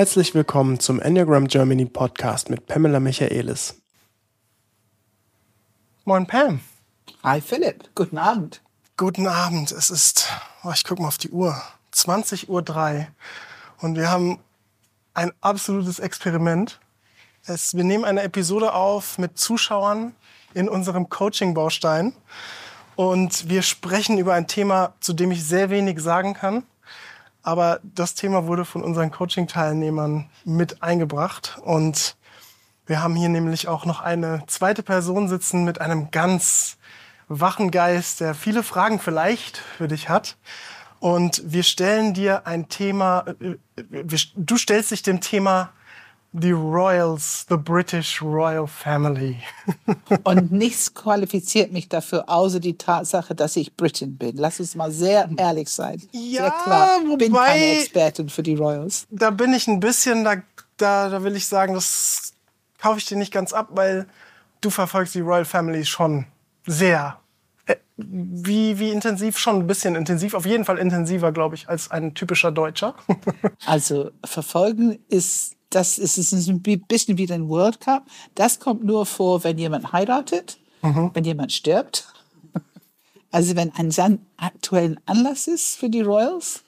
Herzlich willkommen zum Enneagram Germany Podcast mit Pamela Michaelis. Moin Pam. Hi Philipp, guten Abend. Guten Abend. Es ist, oh, ich gucke mal auf die Uhr, 20.03 Uhr und wir haben ein absolutes Experiment. Es, wir nehmen eine Episode auf mit Zuschauern in unserem Coaching-Baustein und wir sprechen über ein Thema, zu dem ich sehr wenig sagen kann. Aber das Thema wurde von unseren Coaching-Teilnehmern mit eingebracht. Und wir haben hier nämlich auch noch eine zweite Person sitzen mit einem ganz wachen Geist, der viele Fragen vielleicht für dich hat. Und wir stellen dir ein Thema, äh, du stellst dich dem Thema die Royals, the British Royal Family. Und nichts qualifiziert mich dafür, außer die Tatsache, dass ich Britin bin. Lass uns mal sehr ehrlich sein. Ja, sehr klar. wobei, bin keine Expertin für die Royals. Da bin ich ein bisschen, da, da, da will ich sagen, das kaufe ich dir nicht ganz ab, weil du verfolgst die Royal Family schon sehr. Äh, wie, wie intensiv? Schon ein bisschen intensiv. Auf jeden Fall intensiver, glaube ich, als ein typischer Deutscher. also verfolgen ist das ist, ist ein bisschen wie den World Cup. Das kommt nur vor, wenn jemand heiratet, mhm. wenn jemand stirbt. Also wenn ein aktuellen Anlass ist für die Royals,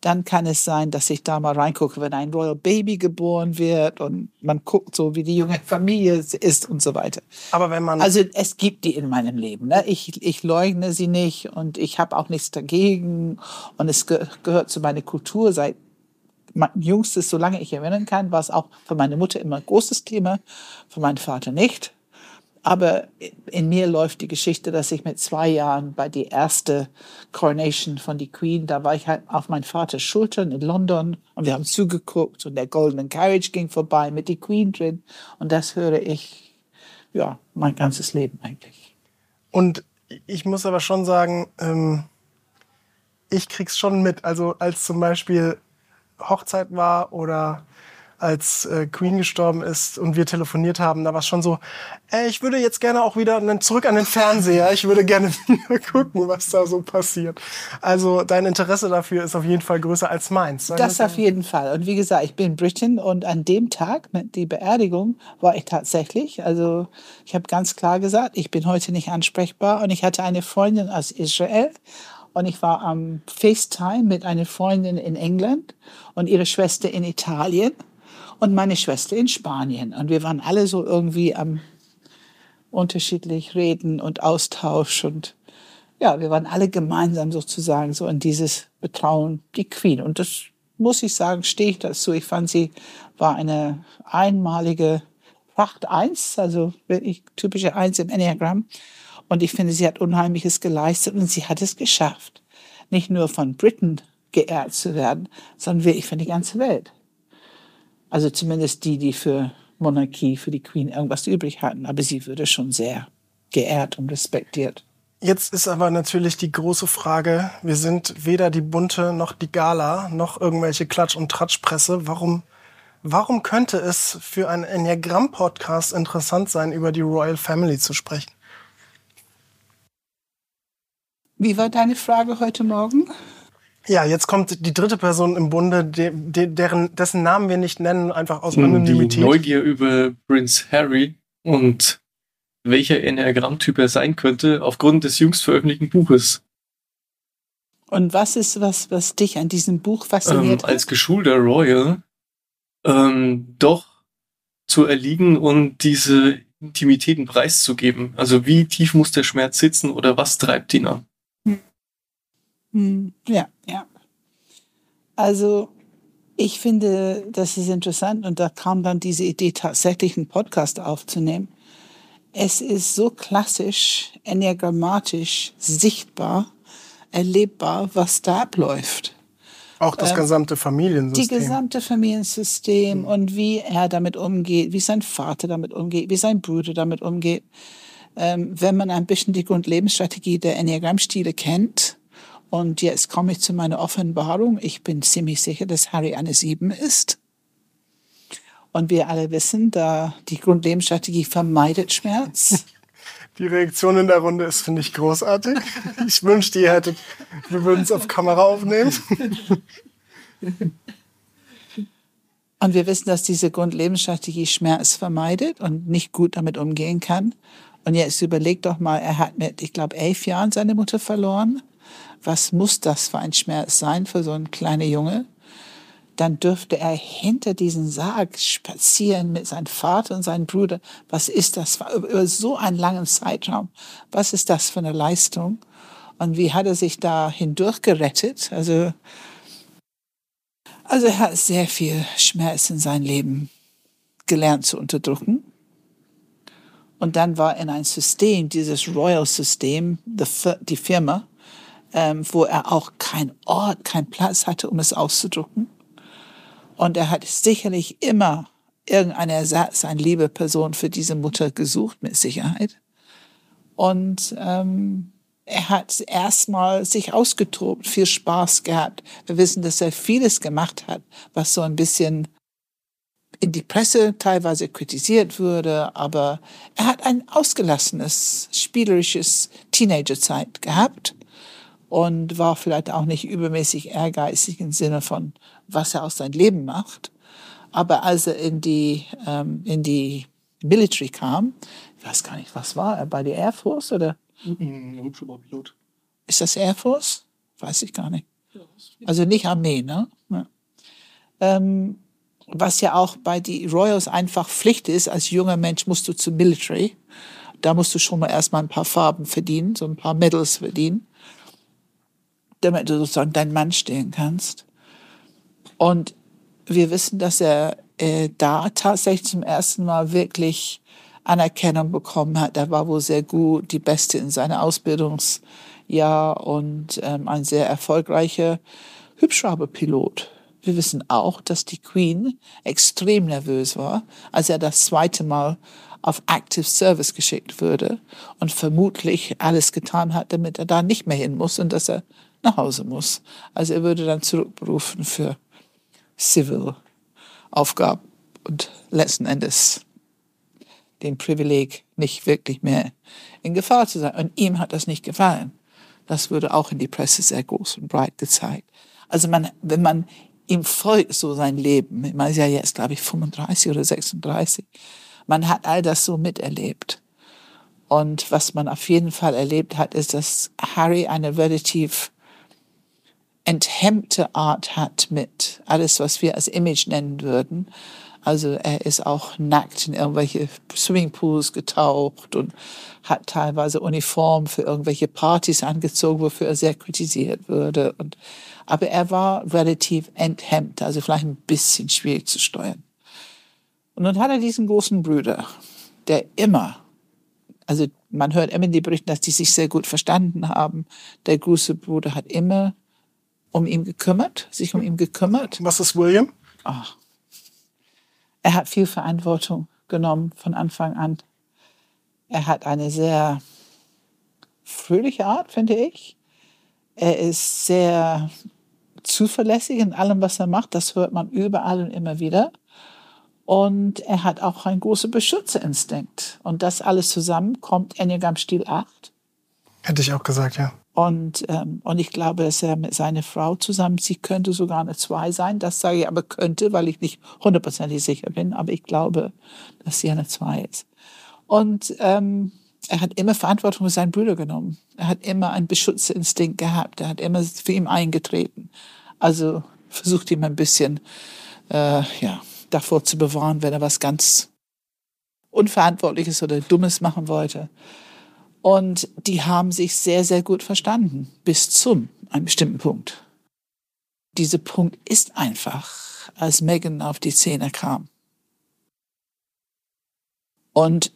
dann kann es sein, dass ich da mal reingucke, wenn ein Royal Baby geboren wird und man guckt so, wie die junge Familie ist und so weiter. Aber wenn man also es gibt die in meinem Leben. Ne? Ich, ich leugne sie nicht und ich habe auch nichts dagegen und es ge gehört zu meiner Kultur seit Jüngstes, solange ich erinnern kann, war es auch für meine Mutter immer ein großes Thema, für meinen Vater nicht. Aber in mir läuft die Geschichte, dass ich mit zwei Jahren bei die erste Coronation von die Queen, da war ich halt auf meinen Vaters Schultern in London und wir haben zugeguckt und der Golden Carriage ging vorbei mit die Queen drin und das höre ich, ja, mein ganzes Leben eigentlich. Und ich muss aber schon sagen, ähm, ich krieg's schon mit. Also als zum Beispiel Hochzeit war oder als äh, Queen gestorben ist und wir telefoniert haben, da war es schon so, ey, ich würde jetzt gerne auch wieder zurück an den Fernseher. Ich würde gerne gucken, was da so passiert. Also dein Interesse dafür ist auf jeden Fall größer als meins. Das auf jeden Fall. Und wie gesagt, ich bin Britin und an dem Tag mit die Beerdigung war ich tatsächlich, also ich habe ganz klar gesagt, ich bin heute nicht ansprechbar und ich hatte eine Freundin aus Israel und ich war am FaceTime mit einer Freundin in England und ihre Schwester in Italien und meine Schwester in Spanien. Und wir waren alle so irgendwie am unterschiedlich reden und Austausch und ja, wir waren alle gemeinsam sozusagen so in dieses Betrauen die Queen. Und das muss ich sagen, stehe ich dazu. Ich fand sie war eine einmalige Pracht Eins, also wirklich typische Eins im Enneagramm. Und ich finde, sie hat Unheimliches geleistet und sie hat es geschafft, nicht nur von Briten geehrt zu werden, sondern wirklich für die ganze Welt. Also zumindest die, die für Monarchie, für die Queen irgendwas übrig hatten. Aber sie würde schon sehr geehrt und respektiert. Jetzt ist aber natürlich die große Frage, wir sind weder die Bunte noch die Gala noch irgendwelche Klatsch- und Tratschpresse. Warum, warum könnte es für einen Enneagramm-Podcast interessant sein, über die Royal Family zu sprechen? Wie war deine Frage heute Morgen? Ja, jetzt kommt die dritte Person im Bunde, de, de, deren, dessen Namen wir nicht nennen, einfach aus Anonymität. Die Neugier über Prince Harry und welcher Enneagrammtyp er sein könnte, aufgrund des jüngst veröffentlichten Buches. Und was ist was, was dich an diesem Buch fasziniert? Ähm, als geschulter Royal ähm, doch zu erliegen und diese Intimitäten preiszugeben. Also wie tief muss der Schmerz sitzen oder was treibt ihn an? Hm, ja, ja. Also ich finde, das ist interessant und da kam dann diese Idee, tatsächlich einen Podcast aufzunehmen. Es ist so klassisch, enneagrammatisch, sichtbar, erlebbar, was da abläuft. Auch das ähm, gesamte Familiensystem. Die gesamte Familiensystem und wie er damit umgeht, wie sein Vater damit umgeht, wie sein Bruder damit umgeht. Ähm, wenn man ein bisschen die Grundlebensstrategie der Enneagrammstile kennt, und jetzt komme ich zu meiner Offenbarung. Ich bin ziemlich sicher, dass Harry eine Sieben ist. Und wir alle wissen, da die Grundlebensstrategie vermeidet Schmerz. Die Reaktion in der Runde ist, finde ich, großartig. Ich wünschte, ihr hättet, wir würden es auf Kamera aufnehmen. Und wir wissen, dass diese Grundlebensstrategie Schmerz vermeidet und nicht gut damit umgehen kann. Und jetzt überleg doch mal, er hat mit, ich glaube, elf Jahren seine Mutter verloren. Was muss das für ein Schmerz sein für so einen kleinen Junge? Dann dürfte er hinter diesen Sarg spazieren mit seinem Vater und seinem Bruder. Was ist das über so einen langen Zeitraum? Was ist das für eine Leistung? Und wie hat er sich da hindurch gerettet? Also, also er hat sehr viel Schmerz in seinem Leben gelernt zu unterdrücken. Und dann war in ein System, dieses Royal-System, die Firma, ähm, wo er auch keinen Ort, keinen Platz hatte, um es auszudrücken. Und er hat sicherlich immer irgendeinen Ersatz, eine liebe Person für diese Mutter gesucht, mit Sicherheit. Und ähm, er hat erstmal sich ausgetobt, viel Spaß gehabt. Wir wissen, dass er vieles gemacht hat, was so ein bisschen in die Presse teilweise kritisiert wurde, aber er hat ein ausgelassenes, spielerisches Teenagerzeit gehabt und war vielleicht auch nicht übermäßig ehrgeizig im Sinne von, was er aus seinem Leben macht. Aber als er in die, ähm, in die Military kam, ich weiß gar nicht, was war er, bei der Air Force oder? Hubschrauberpilot. Ist das Air Force? Weiß ich gar nicht. Also nicht Armee, ne? Ja. Ähm, was ja auch bei die Royals einfach Pflicht ist, als junger Mensch musst du zum Military. Da musst du schon mal erstmal ein paar Farben verdienen, so ein paar Medals verdienen, damit du sozusagen dein Mann stehen kannst. Und wir wissen, dass er äh, da tatsächlich zum ersten Mal wirklich Anerkennung bekommen hat. Er war wohl sehr gut, die Beste in seinem Ausbildungsjahr und ähm, ein sehr erfolgreicher Hubschrauberpilot. Wir wissen auch, dass die Queen extrem nervös war, als er das zweite Mal auf Active Service geschickt wurde und vermutlich alles getan hat, damit er da nicht mehr hin muss und dass er nach Hause muss. Also er würde dann zurückberufen für Civil Aufgaben und letzten Endes den Privileg, nicht wirklich mehr in Gefahr zu sein. Und ihm hat das nicht gefallen. Das wurde auch in die Presse sehr groß und breit gezeigt. Also man, wenn man ihm folgt so sein Leben. Meine, ist ja jetzt, glaube ich, 35 oder 36. Man hat all das so miterlebt. Und was man auf jeden Fall erlebt hat, ist, dass Harry eine relativ enthemmte Art hat mit alles, was wir als Image nennen würden. Also er ist auch nackt in irgendwelche Swimmingpools getaucht und hat teilweise Uniform für irgendwelche Partys angezogen, wofür er sehr kritisiert würde. Und, aber er war relativ enthemmt, also vielleicht ein bisschen schwierig zu steuern. Und dann hat er diesen großen Bruder, der immer, also man hört immer in die Berichten, dass die sich sehr gut verstanden haben. Der große Bruder hat immer um ihn gekümmert, sich um ihn gekümmert. Was ist William? Ach, er hat viel Verantwortung genommen von Anfang an. Er hat eine sehr fröhliche Art, finde ich. Er ist sehr zuverlässig in allem, was er macht. Das hört man überall und immer wieder. Und er hat auch einen großen Beschützerinstinkt. Und das alles zusammen kommt Enneagram Stil 8. Hätte ich auch gesagt, ja. Und, ähm, und ich glaube, dass er mit seiner Frau zusammen, sie könnte sogar eine Zwei sein. Das sage ich aber könnte, weil ich nicht hundertprozentig sicher bin. Aber ich glaube, dass sie eine Zwei ist. Und ähm, er hat immer Verantwortung für seinen Bruder genommen. Er hat immer einen Beschützerinstinkt gehabt. Er hat immer für ihn eingetreten. Also versucht ihm ein bisschen äh, ja, davor zu bewahren, wenn er was ganz Unverantwortliches oder Dummes machen wollte. Und die haben sich sehr, sehr gut verstanden, bis zum einem bestimmten Punkt. Dieser Punkt ist einfach, als Megan auf die Szene kam. Und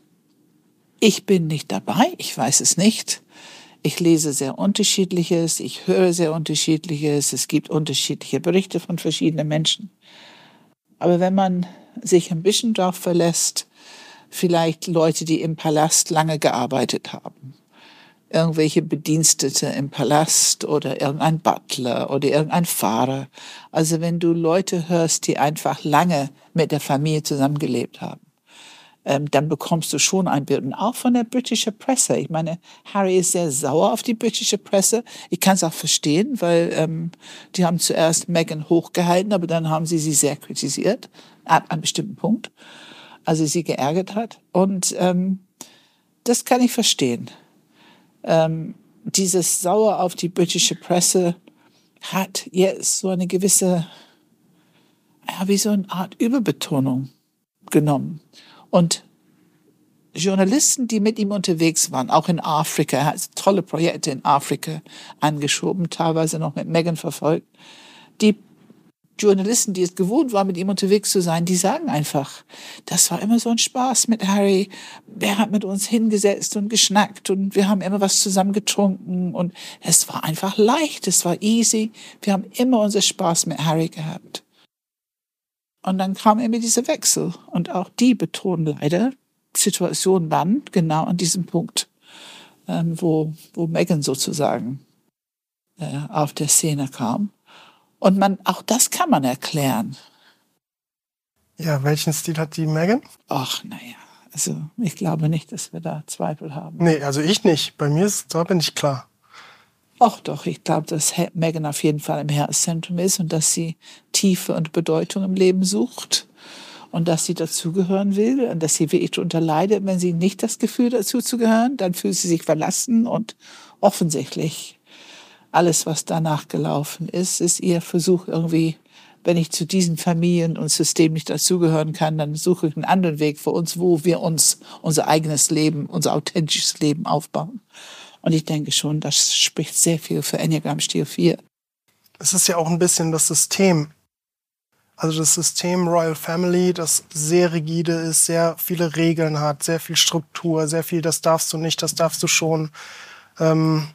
ich bin nicht dabei, ich weiß es nicht. Ich lese sehr unterschiedliches, ich höre sehr unterschiedliches, es gibt unterschiedliche Berichte von verschiedenen Menschen. Aber wenn man sich ein bisschen darauf verlässt, vielleicht Leute, die im Palast lange gearbeitet haben. Irgendwelche Bedienstete im Palast oder irgendein Butler oder irgendein Fahrer. Also wenn du Leute hörst, die einfach lange mit der Familie zusammengelebt haben, ähm, dann bekommst du schon ein Bild. Und auch von der britischen Presse. Ich meine, Harry ist sehr sauer auf die britische Presse. Ich kann es auch verstehen, weil ähm, die haben zuerst Meghan hochgehalten, aber dann haben sie sie sehr kritisiert, ab einem bestimmten Punkt, also sie geärgert hat. Und ähm, das kann ich verstehen. Ähm, dieses Sauer auf die britische Presse hat jetzt so eine gewisse, ja, wie so eine Art Überbetonung genommen. Und Journalisten, die mit ihm unterwegs waren, auch in Afrika, er hat tolle Projekte in Afrika angeschoben, teilweise noch mit Megan verfolgt, die Journalisten, die es gewohnt waren, mit ihm unterwegs zu sein, die sagen einfach, das war immer so ein Spaß mit Harry. Er hat mit uns hingesetzt und geschnackt und wir haben immer was zusammen getrunken und es war einfach leicht, es war easy. Wir haben immer unseren Spaß mit Harry gehabt. Und dann kam immer dieser Wechsel und auch die betonen leider Situationen dann genau an diesem Punkt, ähm, wo, wo Megan sozusagen äh, auf der Szene kam. Und man, auch das kann man erklären. Ja, welchen Stil hat die Megan? Ach, naja, also ich glaube nicht, dass wir da Zweifel haben. Nee, also ich nicht. Bei mir ist, da bin ich klar. Ach doch, ich glaube, dass Megan auf jeden Fall im Herzzentrum ist und dass sie Tiefe und Bedeutung im Leben sucht und dass sie dazugehören will und dass sie wirklich darunter leidet, wenn sie nicht das Gefühl dazu zu gehören, dann fühlt sie sich verlassen und offensichtlich alles, was danach gelaufen ist, ist ihr Versuch irgendwie, wenn ich zu diesen Familien und System nicht dazugehören kann, dann suche ich einen anderen Weg für uns, wo wir uns unser eigenes Leben, unser authentisches Leben aufbauen. Und ich denke schon, das spricht sehr viel für Enneagram Stil 4. Es ist ja auch ein bisschen das System. Also das System Royal Family, das sehr rigide ist, sehr viele Regeln hat, sehr viel Struktur, sehr viel, das darfst du nicht, das darfst du schon. Ähm,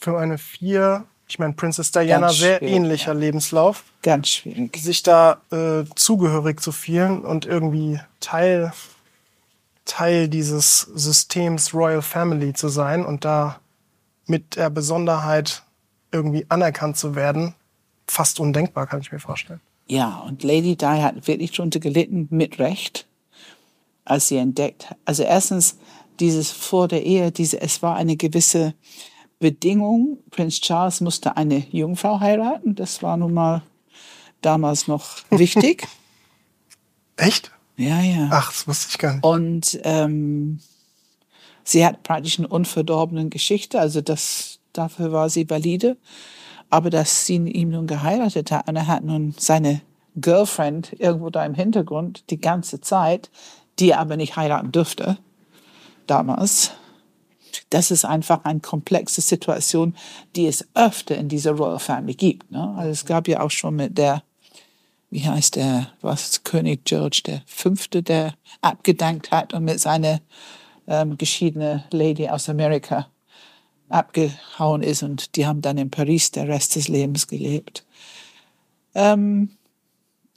für eine vier, ich meine, Princess Diana, sehr ähnlicher ja. Lebenslauf. Ganz schwierig. Sich da äh, zugehörig zu fühlen und irgendwie Teil, Teil dieses Systems Royal Family zu sein und da mit der Besonderheit irgendwie anerkannt zu werden, fast undenkbar, kann ich mir vorstellen. Ja, und Lady Di hat wirklich drunter gelitten, mit Recht, als sie entdeckt. Also erstens dieses vor der Ehe, diese, es war eine gewisse Bedingung, Prinz Charles musste eine Jungfrau heiraten. Das war nun mal damals noch wichtig. Echt? Ja, ja. Ach, das wusste ich gar nicht. Und ähm, sie hat praktisch eine unverdorbene Geschichte, also das, dafür war sie valide. Aber dass sie ihn nun geheiratet hat und er hat nun seine Girlfriend irgendwo da im Hintergrund die ganze Zeit, die er aber nicht heiraten dürfte, damals das ist einfach eine komplexe Situation, die es öfter in dieser Royal Family gibt. Ne? Also es gab ja auch schon mit der, wie heißt der, was König George der Fünfte, der abgedankt hat und mit seiner ähm, geschiedene Lady aus Amerika abgehauen ist und die haben dann in Paris der Rest des Lebens gelebt. Ähm,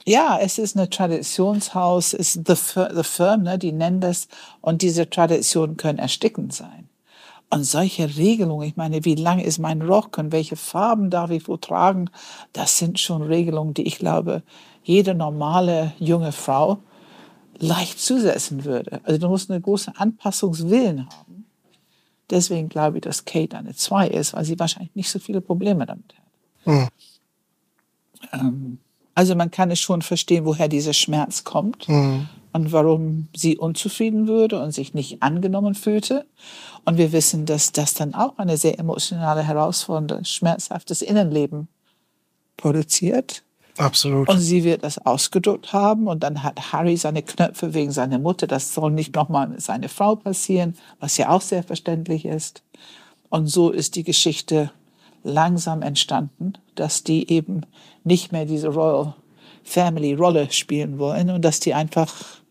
ja, es ist ein Traditionshaus, es ist the, the Firm, ne, die nennen das, und diese Traditionen können erstickend sein. Und solche Regelungen, ich meine, wie lang ist mein Rock und welche Farben darf ich wo tragen, das sind schon Regelungen, die ich glaube, jede normale junge Frau leicht zusetzen würde. Also du musst eine große Anpassungswillen haben. Deswegen glaube ich, dass Kate eine 2 ist, weil sie wahrscheinlich nicht so viele Probleme damit hat. Mhm. Also man kann es schon verstehen, woher dieser Schmerz kommt mhm. Und warum sie unzufrieden würde und sich nicht angenommen fühlte. Und wir wissen, dass das dann auch eine sehr emotionale, herausfordernde, schmerzhaftes Innenleben produziert. Absolut. Und sie wird das ausgedrückt haben und dann hat Harry seine Knöpfe wegen seiner Mutter. Das soll nicht nochmal mit seiner Frau passieren, was ja auch sehr verständlich ist. Und so ist die Geschichte langsam entstanden, dass die eben nicht mehr diese Royal Family Rolle spielen wollen und dass die einfach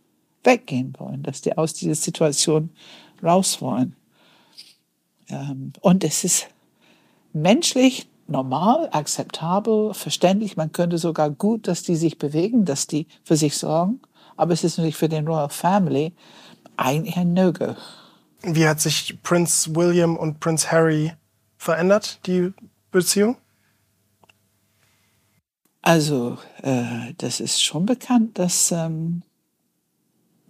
weggehen wollen, dass die aus dieser Situation raus wollen. Ähm, und es ist menschlich normal, akzeptabel, verständlich. Man könnte sogar gut, dass die sich bewegen, dass die für sich sorgen. Aber es ist natürlich für den Royal Family eigentlich ein No-Go. Wie hat sich Prince William und Prince Harry verändert, die Beziehung? Also, äh, das ist schon bekannt, dass ähm,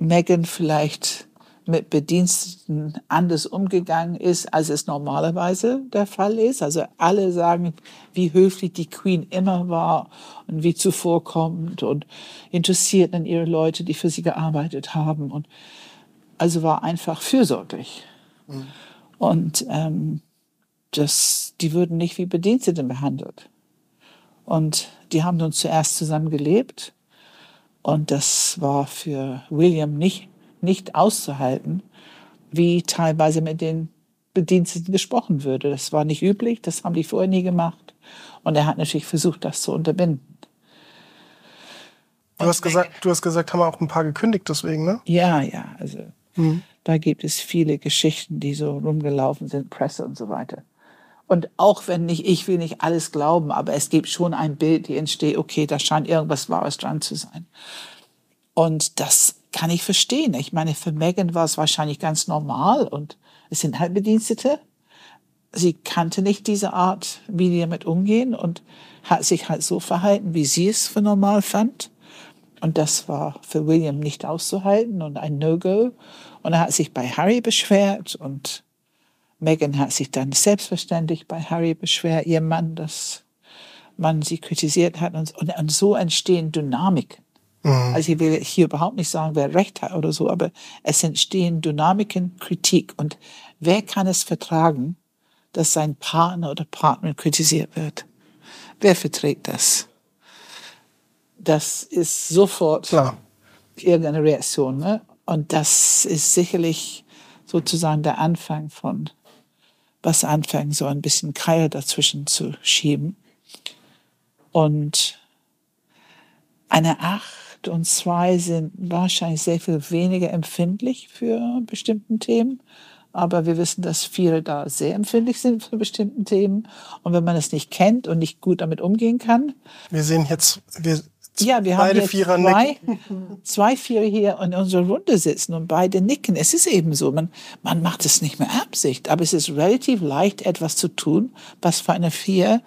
Meghan vielleicht mit Bediensteten anders umgegangen ist, als es normalerweise der Fall ist. Also alle sagen, wie höflich die Queen immer war und wie zuvorkommend und interessiert an ihre Leute, die für sie gearbeitet haben. Und also war einfach fürsorglich. Mhm. Und ähm, das, die würden nicht wie Bedienstete behandelt. Und die haben nun zuerst zusammen gelebt. Und das war für William nicht nicht auszuhalten, wie teilweise mit den Bediensteten gesprochen würde. Das war nicht üblich, das haben die vorher nie gemacht. Und er hat natürlich versucht, das zu unterbinden. Du hast gesagt, du hast gesagt, haben auch ein paar gekündigt deswegen, ne? Ja, ja, also mhm. da gibt es viele Geschichten, die so rumgelaufen sind, Presse und so weiter. Und auch wenn nicht, ich will nicht alles glauben, aber es gibt schon ein Bild, die entsteht, okay, da scheint irgendwas Wahres dran zu sein. Und das kann ich verstehen. Ich meine, für Megan war es wahrscheinlich ganz normal und es sind halt Bedienstete. Sie kannte nicht diese Art, wie die damit umgehen und hat sich halt so verhalten, wie sie es für normal fand. Und das war für William nicht auszuhalten und ein No-Go. Und er hat sich bei Harry beschwert und Megan hat sich dann selbstverständlich bei Harry beschwert, ihr Mann, dass man sie kritisiert hat. Und, und so entstehen Dynamiken. Mhm. Also ich will hier überhaupt nicht sagen, wer recht hat oder so, aber es entstehen Dynamiken, Kritik. Und wer kann es vertragen, dass sein Partner oder Partnerin kritisiert wird? Wer verträgt das? Das ist sofort Klar. irgendeine Reaktion. Ne? Und das ist sicherlich sozusagen der Anfang von was anfangen, so ein bisschen Keil dazwischen zu schieben. Und eine Acht und zwei sind wahrscheinlich sehr viel weniger empfindlich für bestimmten Themen. Aber wir wissen, dass viele da sehr empfindlich sind für bestimmten Themen. Und wenn man es nicht kennt und nicht gut damit umgehen kann. Wir sehen jetzt, wir ja, wir haben Vierer zwei, zwei Vierer hier in unserer Runde sitzen und beide nicken. Es ist eben so, man, man macht es nicht mehr Absicht, aber es ist relativ leicht, etwas zu tun, was für eine Vier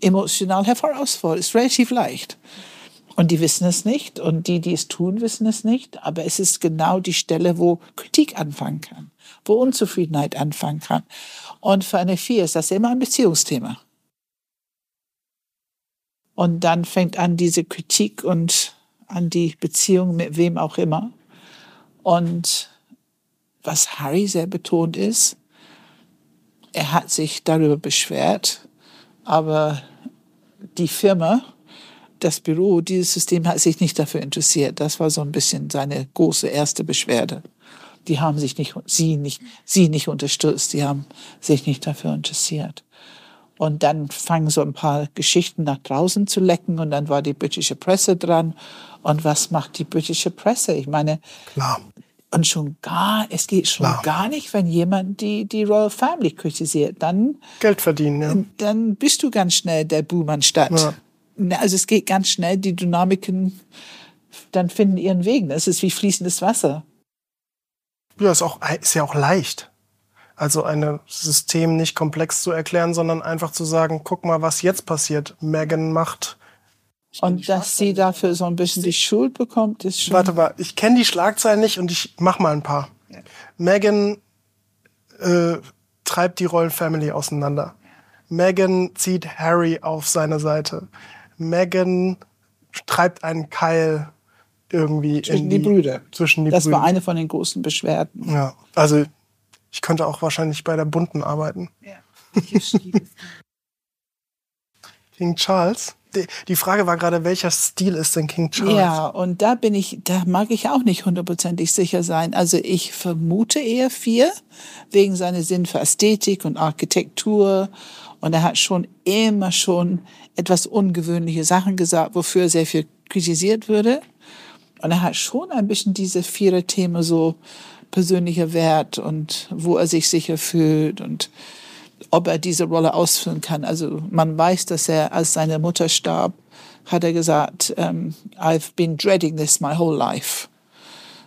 emotional herausfordert. Es ist relativ leicht. Und die wissen es nicht und die, die es tun, wissen es nicht. Aber es ist genau die Stelle, wo Kritik anfangen kann, wo Unzufriedenheit anfangen kann. Und für eine Vier ist das immer ein Beziehungsthema. Und dann fängt an diese Kritik und an die Beziehung mit wem auch immer. Und was Harry sehr betont ist, er hat sich darüber beschwert, aber die Firma, das Büro, dieses System hat sich nicht dafür interessiert. Das war so ein bisschen seine große erste Beschwerde. Die haben sich nicht, sie nicht, sie nicht unterstützt. Die haben sich nicht dafür interessiert. Und dann fangen so ein paar Geschichten nach draußen zu lecken und dann war die britische Presse dran. Und was macht die britische Presse? Ich meine, Klar. und schon gar, es geht schon Klar. gar nicht, wenn jemand die, die Royal Family kritisiert. Dann Geld verdienen, ja. Dann bist du ganz schnell der Buhmann statt. Ja also es geht ganz schnell, die Dynamiken dann finden ihren Weg. Es ist wie fließendes Wasser. Ja, ist, auch, ist ja auch leicht. Also ein System nicht komplex zu erklären, sondern einfach zu sagen, guck mal, was jetzt passiert. Megan macht. Und dass sie dafür so ein bisschen die Schuld bekommt, ist schon. Warte mal, ich kenne die Schlagzeilen nicht und ich mach mal ein paar. Ja. Megan äh, treibt die Royal Family auseinander. Megan zieht Harry auf seine Seite. Megan treibt einen Keil irgendwie zwischen die, die, Brüder. Zwischen die das Brüder. war eine von den großen Beschwerden. Ja, also ich könnte auch wahrscheinlich bei der Bunten arbeiten. Ja. King Charles. Die, Frage war gerade, welcher Stil ist denn King Charles? Ja, und da bin ich, da mag ich auch nicht hundertprozentig sicher sein. Also ich vermute eher vier, wegen seiner Sinn für Ästhetik und Architektur und er hat schon immer schon etwas ungewöhnliche Sachen gesagt, wofür sehr viel kritisiert würde. Und er hat schon ein bisschen diese vier Themen so persönlicher Wert und wo er sich sicher fühlt und ob er diese Rolle ausfüllen kann. Also man weiß, dass er, als seine Mutter starb, hat er gesagt, um, ähm, I've been dreading this my whole life.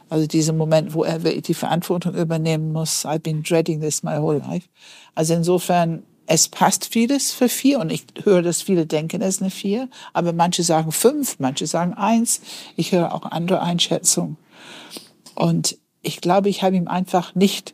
Also dieser Moment, wo er die Verantwortung übernehmen muss, I've been dreading this my whole life. Also insofern es passt vieles für vier und ich höre, dass viele denken, es ist eine vier, aber manche sagen fünf, manche sagen eins. Ich höre auch andere Einschätzungen. Und ich glaube, ich habe ihm einfach nicht,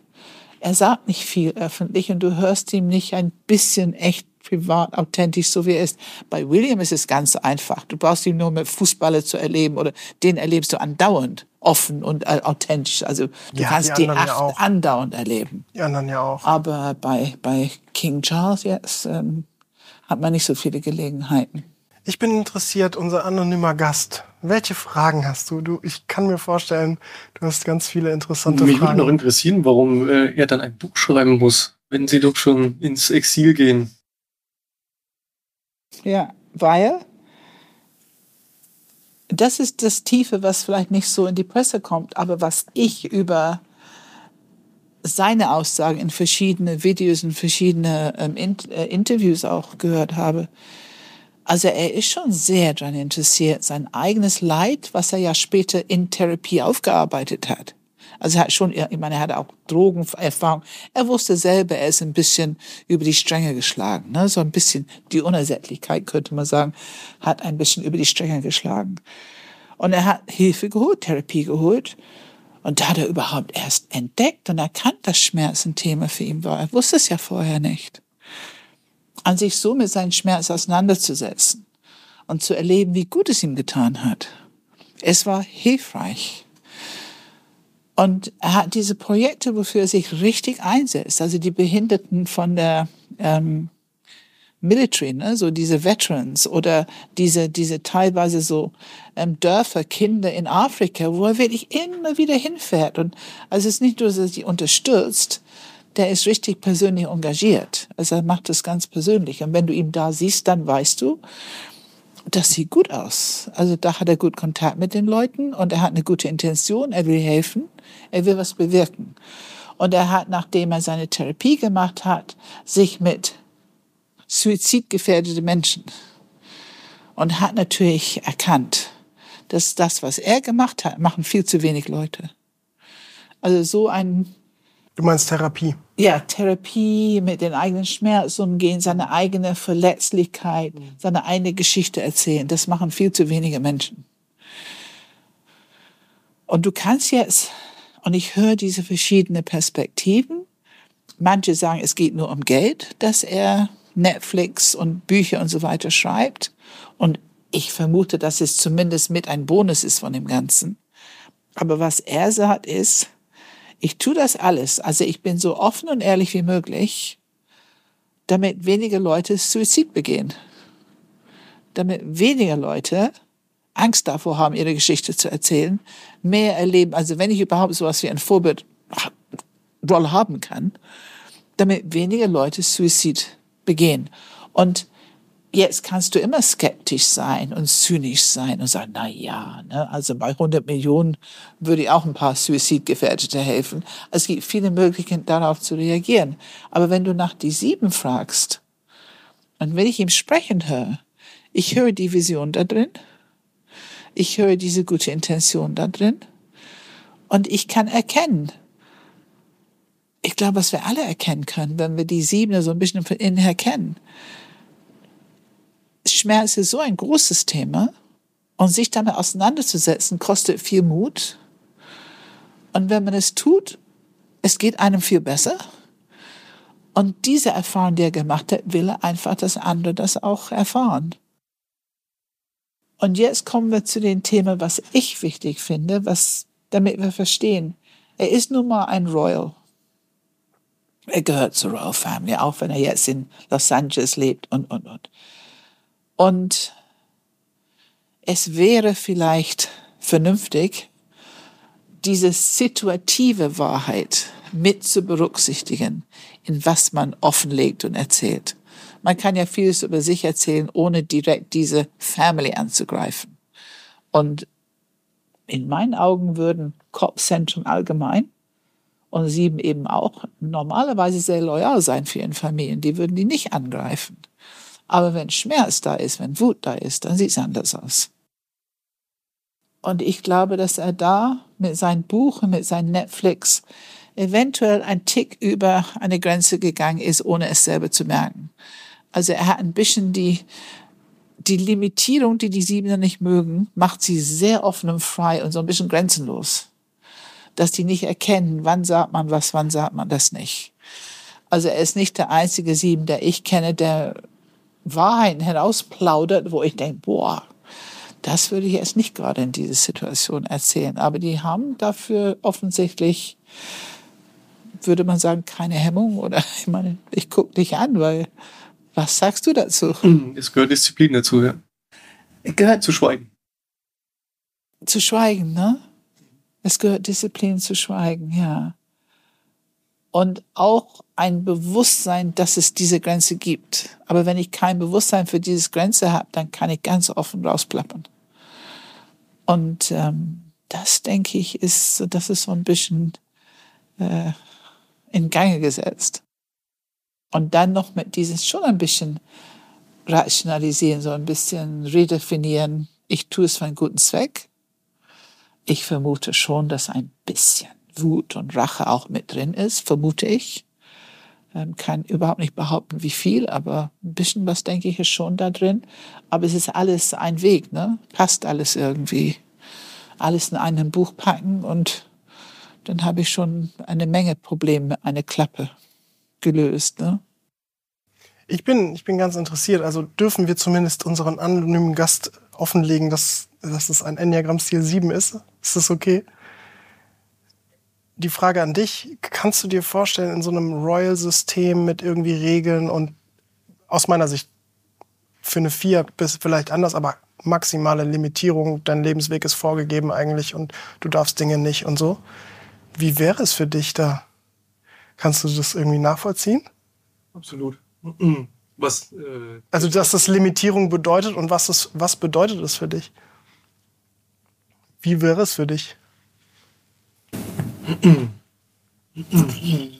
er sagt nicht viel öffentlich und du hörst ihm nicht ein bisschen echt privat, authentisch, so wie er ist. Bei William ist es ganz einfach. Du brauchst ihn nur mit Fußballer zu erleben oder den erlebst du andauernd offen und äh, authentisch. Also du Ja, kannst die die, ja acht auch. andauernd erleben. Die anderen ja auch. Aber bei, bei King Charles jetzt ähm, hat man nicht so viele Gelegenheiten. Ich bin interessiert, unser anonymer Gast. Welche Fragen hast du? du ich kann mir vorstellen, du hast ganz viele interessante Mich würde noch Fragen. interessieren, warum äh, er dann ein Buch schreiben muss, wenn sie doch schon ins Exil gehen. Ja, weil das ist das Tiefe, was vielleicht nicht so in die Presse kommt, aber was ich über seine Aussagen in verschiedene Videos und verschiedene ähm, in, äh, Interviews auch gehört habe. Also er ist schon sehr daran interessiert, sein eigenes Leid, was er ja später in Therapie aufgearbeitet hat. Also er hat schon, ich meine, er hatte auch Drogenerfahrung. Er wusste selber, er ist ein bisschen über die Stränge geschlagen. Ne? So ein bisschen die Unersättlichkeit, könnte man sagen, hat ein bisschen über die Stränge geschlagen. Und er hat Hilfe geholt, Therapie geholt. Und da hat er überhaupt erst entdeckt und erkannt, dass Schmerz ein Thema für ihn war. Er wusste es ja vorher nicht. An sich so mit seinem Schmerz auseinanderzusetzen und zu erleben, wie gut es ihm getan hat. Es war hilfreich. Und er hat diese Projekte, wofür er sich richtig einsetzt, also die Behinderten von der ähm, Military, ne, so diese Veterans oder diese, diese teilweise so ähm, Dörfer, Kinder in Afrika, wo er wirklich immer wieder hinfährt. Und also es ist nicht nur, dass er sie unterstützt, der ist richtig persönlich engagiert. Also er macht das ganz persönlich. Und wenn du ihn da siehst, dann weißt du, das sieht gut aus. Also da hat er gut Kontakt mit den Leuten und er hat eine gute Intention, er will helfen, er will was bewirken. Und er hat, nachdem er seine Therapie gemacht hat, sich mit suizidgefährdeten Menschen und hat natürlich erkannt, dass das, was er gemacht hat, machen viel zu wenig Leute. Also so ein Du meinst Therapie. ja, Therapie mit den eigenen Schmerzen umgehen, seine eigene Verletzlichkeit, seine eigene Geschichte erzählen. Das machen viel zu wenige Menschen. Und du kannst jetzt, und ich höre diese verschiedenen Perspektiven. Manche sagen, es geht nur um Geld, dass er Netflix und Bücher und so weiter schreibt. Und ich vermute, dass es zumindest mit ein Bonus ist von dem Ganzen. Aber was er sagt ist, ich tue das alles. Also ich bin so offen und ehrlich wie möglich, damit weniger Leute Suizid begehen. Damit weniger Leute Angst davor haben, ihre Geschichte zu erzählen, mehr erleben. Also wenn ich überhaupt sowas wie ein Vorbildrolle haben kann, damit weniger Leute Suizid begehen. Und jetzt kannst du immer skeptisch sein und zynisch sein und sagen, na ja, ne, also bei 100 Millionen würde ich auch ein paar Suizidgefährdete helfen. Es gibt viele Möglichkeiten, darauf zu reagieren. Aber wenn du nach die sieben fragst, und wenn ich ihm sprechen höre, ich höre die Vision da drin, ich höre diese gute Intention da drin und ich kann erkennen, ich glaube, was wir alle erkennen können, wenn wir die Siebene so ein bisschen von innen her kennen. Schmerz ist so ein großes Thema und sich damit auseinanderzusetzen, kostet viel Mut. Und wenn man es tut, es geht einem viel besser. Und diese Erfahrung, die er gemacht hat, will er einfach, dass andere das auch erfahren. Und jetzt kommen wir zu dem Thema, was ich wichtig finde, was, damit wir verstehen. Er ist nun mal ein Royal. Er gehört zur Royal Family, auch wenn er jetzt in Los Angeles lebt und, und, und. Und es wäre vielleicht vernünftig, diese situative Wahrheit mit zu berücksichtigen, in was man offenlegt und erzählt. Man kann ja vieles über sich erzählen, ohne direkt diese Family anzugreifen. Und in meinen Augen würden Kopfzentren allgemein und sieben eben auch normalerweise sehr loyal sein für ihren Familien. Die würden die nicht angreifen. Aber wenn Schmerz da ist, wenn Wut da ist, dann sieht es anders aus. Und ich glaube, dass er da mit seinem Buch und mit seinem Netflix eventuell ein Tick über eine Grenze gegangen ist, ohne es selber zu merken. Also er hat ein bisschen die, die Limitierung, die die Siebener nicht mögen, macht sie sehr offen und frei und so ein bisschen grenzenlos. dass die nicht erkennen, wann sagt man was, wann sagt man das nicht. Also er ist nicht der einzige Sieben, der ich kenne, der Wahrheiten herausplaudert, wo ich denke, boah, das würde ich jetzt nicht gerade in dieser Situation erzählen. Aber die haben dafür offensichtlich, würde man sagen, keine Hemmung. Oder ich meine, ich gucke dich an, weil was sagst du dazu? Es gehört Disziplin dazu, ja. Gehört Zu schweigen. zu schweigen, ne? Es gehört Disziplin zu schweigen, ja. Und auch ein Bewusstsein, dass es diese Grenze gibt. Aber wenn ich kein Bewusstsein für diese Grenze habe, dann kann ich ganz offen rausplappern. Und ähm, das, denke ich, ist, so- das ist so ein bisschen äh, in Gange gesetzt. Und dann noch mit diesem schon ein bisschen rationalisieren, so ein bisschen redefinieren. Ich tue es für einen guten Zweck. Ich vermute schon, dass ein bisschen Wut und Rache auch mit drin ist, vermute ich. Ähm, kann überhaupt nicht behaupten, wie viel, aber ein bisschen was, denke ich, ist schon da drin. Aber es ist alles ein Weg, ne? Passt alles irgendwie. Alles in einem Buch packen und dann habe ich schon eine Menge Probleme mit einer Klappe gelöst, ne? Ich bin, ich bin ganz interessiert. Also dürfen wir zumindest unseren anonymen Gast offenlegen, dass, dass es ein Enneagramm-Stil 7 ist? Ist das okay? Die Frage an dich, kannst du dir vorstellen, in so einem Royal-System mit irgendwie Regeln und aus meiner Sicht für eine 4 bist vielleicht anders, aber maximale Limitierung, dein Lebensweg ist vorgegeben eigentlich und du darfst Dinge nicht und so. Wie wäre es für dich da? Kannst du das irgendwie nachvollziehen? Absolut. Was, äh, Also, dass das Limitierung bedeutet und was, es, was bedeutet es für dich? Wie wäre es für dich?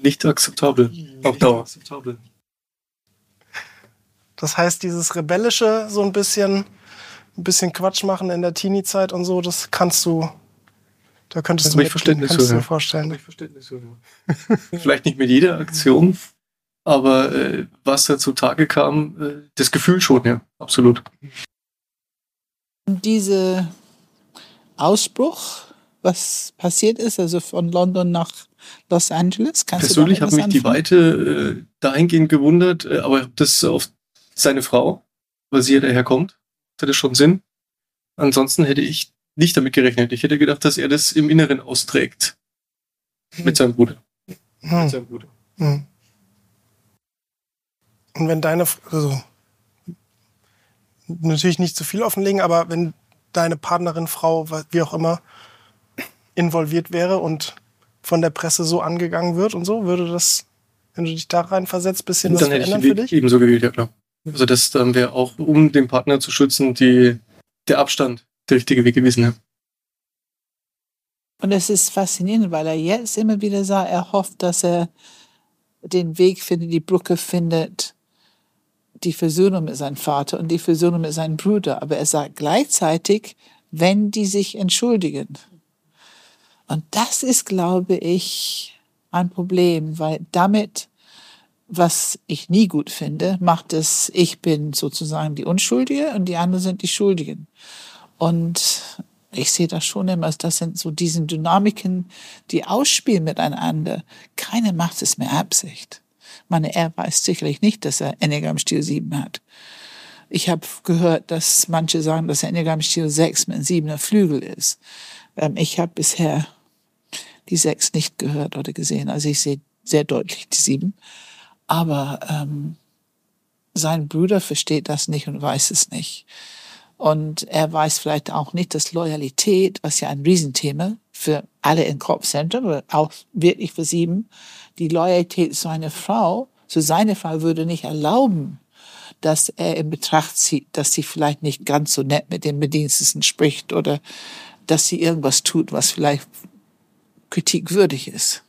Nicht akzeptabel. Auf Dauer. Akzeptabel. Das heißt, dieses Rebellische, so ein bisschen, ein bisschen Quatsch machen in der Teenie-Zeit und so, das kannst du, da könntest du mitgehen, Verständnis kannst für, du vorstellen. Verständnis. Vielleicht nicht mit jeder Aktion, aber äh, was da zutage kam, äh, das Gefühl schon, ja, absolut. Dieser Ausbruch, was passiert ist, also von London nach Los Angeles, kannst Persönlich du hat mich die was anfangen? Weite äh, dahingehend gewundert, äh, aber das auf seine Frau, weil sie ja daherkommt, hatte das schon Sinn. Ansonsten hätte ich nicht damit gerechnet. Ich hätte gedacht, dass er das im Inneren austrägt. Mit seinem Bruder. Mit Hm. seinem Bruder. Hm. Und wenn deine, also, natürlich nicht zu viel offenlegen, aber wenn deine Partnerin, Frau, wie auch immer, involviert wäre und von der Presse so angegangen wird und so, würde das, wenn du dich da reinversetzt, bisschen was dann hätte ich verändern den für dich? ebenso gewählt, ja klar. Also das dann wäre auch, um den Partner zu schützen, die, der Abstand der richtige Weg gewesen. Ja. Und es ist faszinierend, weil er jetzt immer wieder sagt, er hofft, dass er den Weg findet, die Brücke findet, die Versöhnung mit seinem Vater und die Versöhnung mit seinem Bruder. Aber er sagt gleichzeitig, wenn die sich entschuldigen. Und das ist, glaube ich, ein Problem, weil damit, was ich nie gut finde, macht es, ich bin sozusagen die Unschuldige und die anderen sind die Schuldigen. Und ich sehe das schon immer, das sind so diese Dynamiken, die ausspielen miteinander. Keiner macht es mehr Absicht. Ich meine, er weiß sicherlich nicht, dass er Enneagram Stil 7 hat. Ich habe gehört, dass manche sagen, dass er Enneagram Stil 6 mit einem 7er Flügel ist. Ähm, ich habe bisher die 6 nicht gehört oder gesehen. Also ich sehe sehr deutlich die 7. Aber ähm, sein Bruder versteht das nicht und weiß es nicht. Und er weiß vielleicht auch nicht, dass Loyalität, was ja ein Riesenthema für alle in Kopfzentren oder auch wirklich für sieben, die Loyalität zu einer Frau, zu seiner Frau würde nicht erlauben, dass er in Betracht zieht, dass sie vielleicht nicht ganz so nett mit den Bediensteten spricht oder dass sie irgendwas tut, was vielleicht kritikwürdig ist.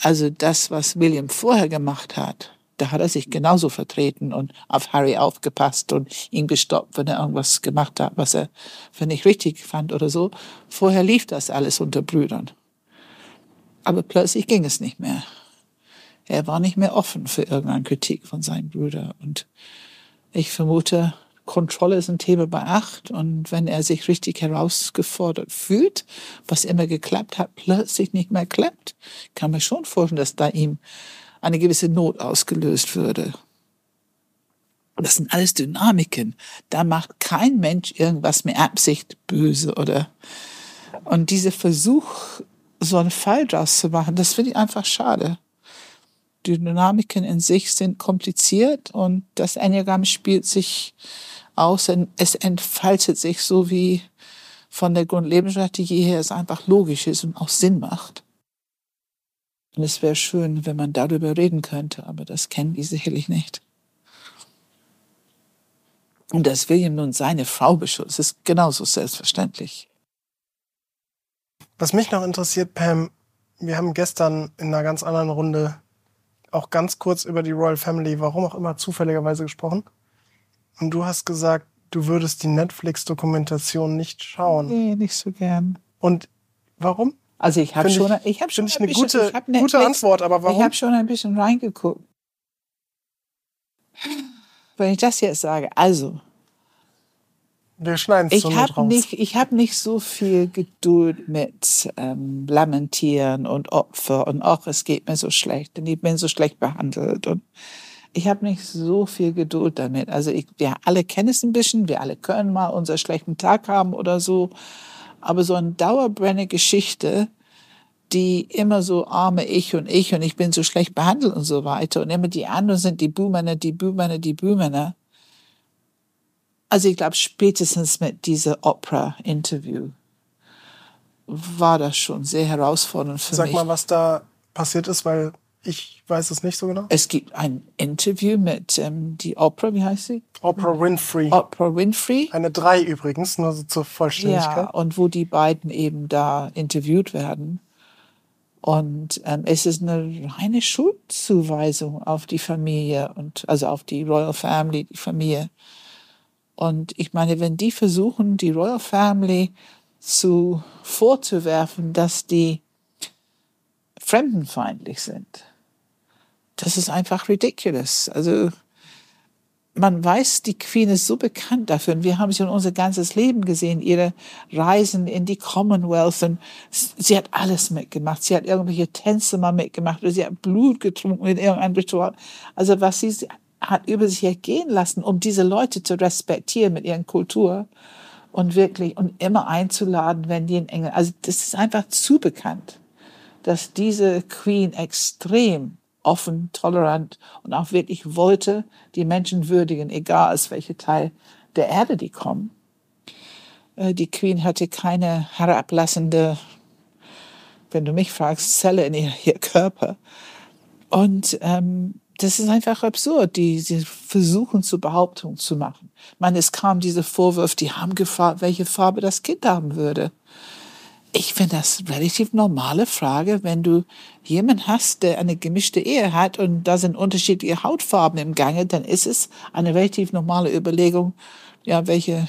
Also das, was William vorher gemacht hat, da hat er sich genauso vertreten und auf Harry aufgepasst und ihn gestoppt, wenn er irgendwas gemacht hat, was er für nicht richtig fand oder so. Vorher lief das alles unter Brüdern. Aber plötzlich ging es nicht mehr. Er war nicht mehr offen für irgendeine Kritik von seinen Brüdern. Und ich vermute, Kontrolle ist ein Thema bei acht. Und wenn er sich richtig herausgefordert fühlt, was immer geklappt hat, plötzlich nicht mehr klappt, kann man schon vorstellen, dass da ihm eine gewisse Not ausgelöst würde. Das sind alles Dynamiken. Da macht kein Mensch irgendwas mit Absicht böse oder. Und dieser Versuch, so einen Fall draus zu machen, das finde ich einfach schade. Dynamiken in sich sind kompliziert und das Enneagramm spielt sich aus, es entfaltet sich so wie von der Grundlebensstrategie her es einfach logisch ist und auch Sinn macht. Und es wäre schön, wenn man darüber reden könnte, aber das kennen die sicherlich nicht. Und dass William nun seine Frau beschützt, ist genauso selbstverständlich. Was mich noch interessiert, Pam, wir haben gestern in einer ganz anderen Runde auch ganz kurz über die Royal Family, warum auch immer, zufälligerweise gesprochen. Und du hast gesagt, du würdest die Netflix-Dokumentation nicht schauen. Nee, nicht so gern. Und warum? Also ich habe schon, ich, ich habe schon ich eine bisschen, gute, Netflix, gute Antwort, aber warum? Ich habe schon ein bisschen reingeguckt. Wenn ich das jetzt sage, also wir schneiden es ich habe nicht, ich habe nicht so viel Geduld mit ähm, Lamentieren und Opfer und auch es geht mir so schlecht und ich bin so schlecht behandelt und ich habe nicht so viel Geduld damit. Also ich, wir alle kennen es ein bisschen, wir alle können mal unseren schlechten Tag haben oder so, aber so eine dauerbrennende Geschichte, die immer so arme ich und ich und ich bin so schlecht behandelt und so weiter und immer die anderen sind die Buhmänner, die Buhmänner, die Buhmänner also ich glaube, spätestens mit dieser Opera-Interview war das schon sehr herausfordernd für Sag mich. Sag mal, was da passiert ist, weil ich weiß es nicht so genau. Es gibt ein Interview mit ähm, die Opera, wie heißt sie? Oprah Winfrey. Oprah Winfrey. Eine drei übrigens, nur so zur Vollständigkeit. Ja, und wo die beiden eben da interviewt werden. Und ähm, es ist eine reine Schuldzuweisung auf die Familie und also auf die Royal Family, die Familie. Und ich meine, wenn die versuchen, die Royal Family zu vorzuwerfen, dass die fremdenfeindlich sind, das ist einfach ridiculous. Also man weiß, die Queen ist so bekannt dafür und wir haben sie in unser ganzes Leben gesehen, ihre Reisen in die Commonwealth und sie hat alles mitgemacht. Sie hat irgendwelche Tänze mal mitgemacht oder sie hat Blut getrunken in irgendeinem Ritual. Also was sie hat über sich ergehen lassen, um diese Leute zu respektieren mit ihren Kultur und wirklich und immer einzuladen, wenn die in England, also das ist einfach zu bekannt, dass diese Queen extrem offen, tolerant und auch wirklich wollte, die Menschen würdigen, egal aus welchem Teil der Erde die kommen. Äh, die Queen hatte keine herablassende, wenn du mich fragst, Zelle in ihr, ihr Körper. Und ähm, das ist einfach absurd, die, die versuchen zu Behauptungen zu machen. Ich meine, es kam diese Vorwurf, die haben gefragt, welche Farbe das Kind haben würde. Ich finde das relativ normale Frage, wenn du jemanden hast, der eine gemischte Ehe hat und da sind unterschiedliche Hautfarben im Gange, dann ist es eine relativ normale Überlegung, ja, welche,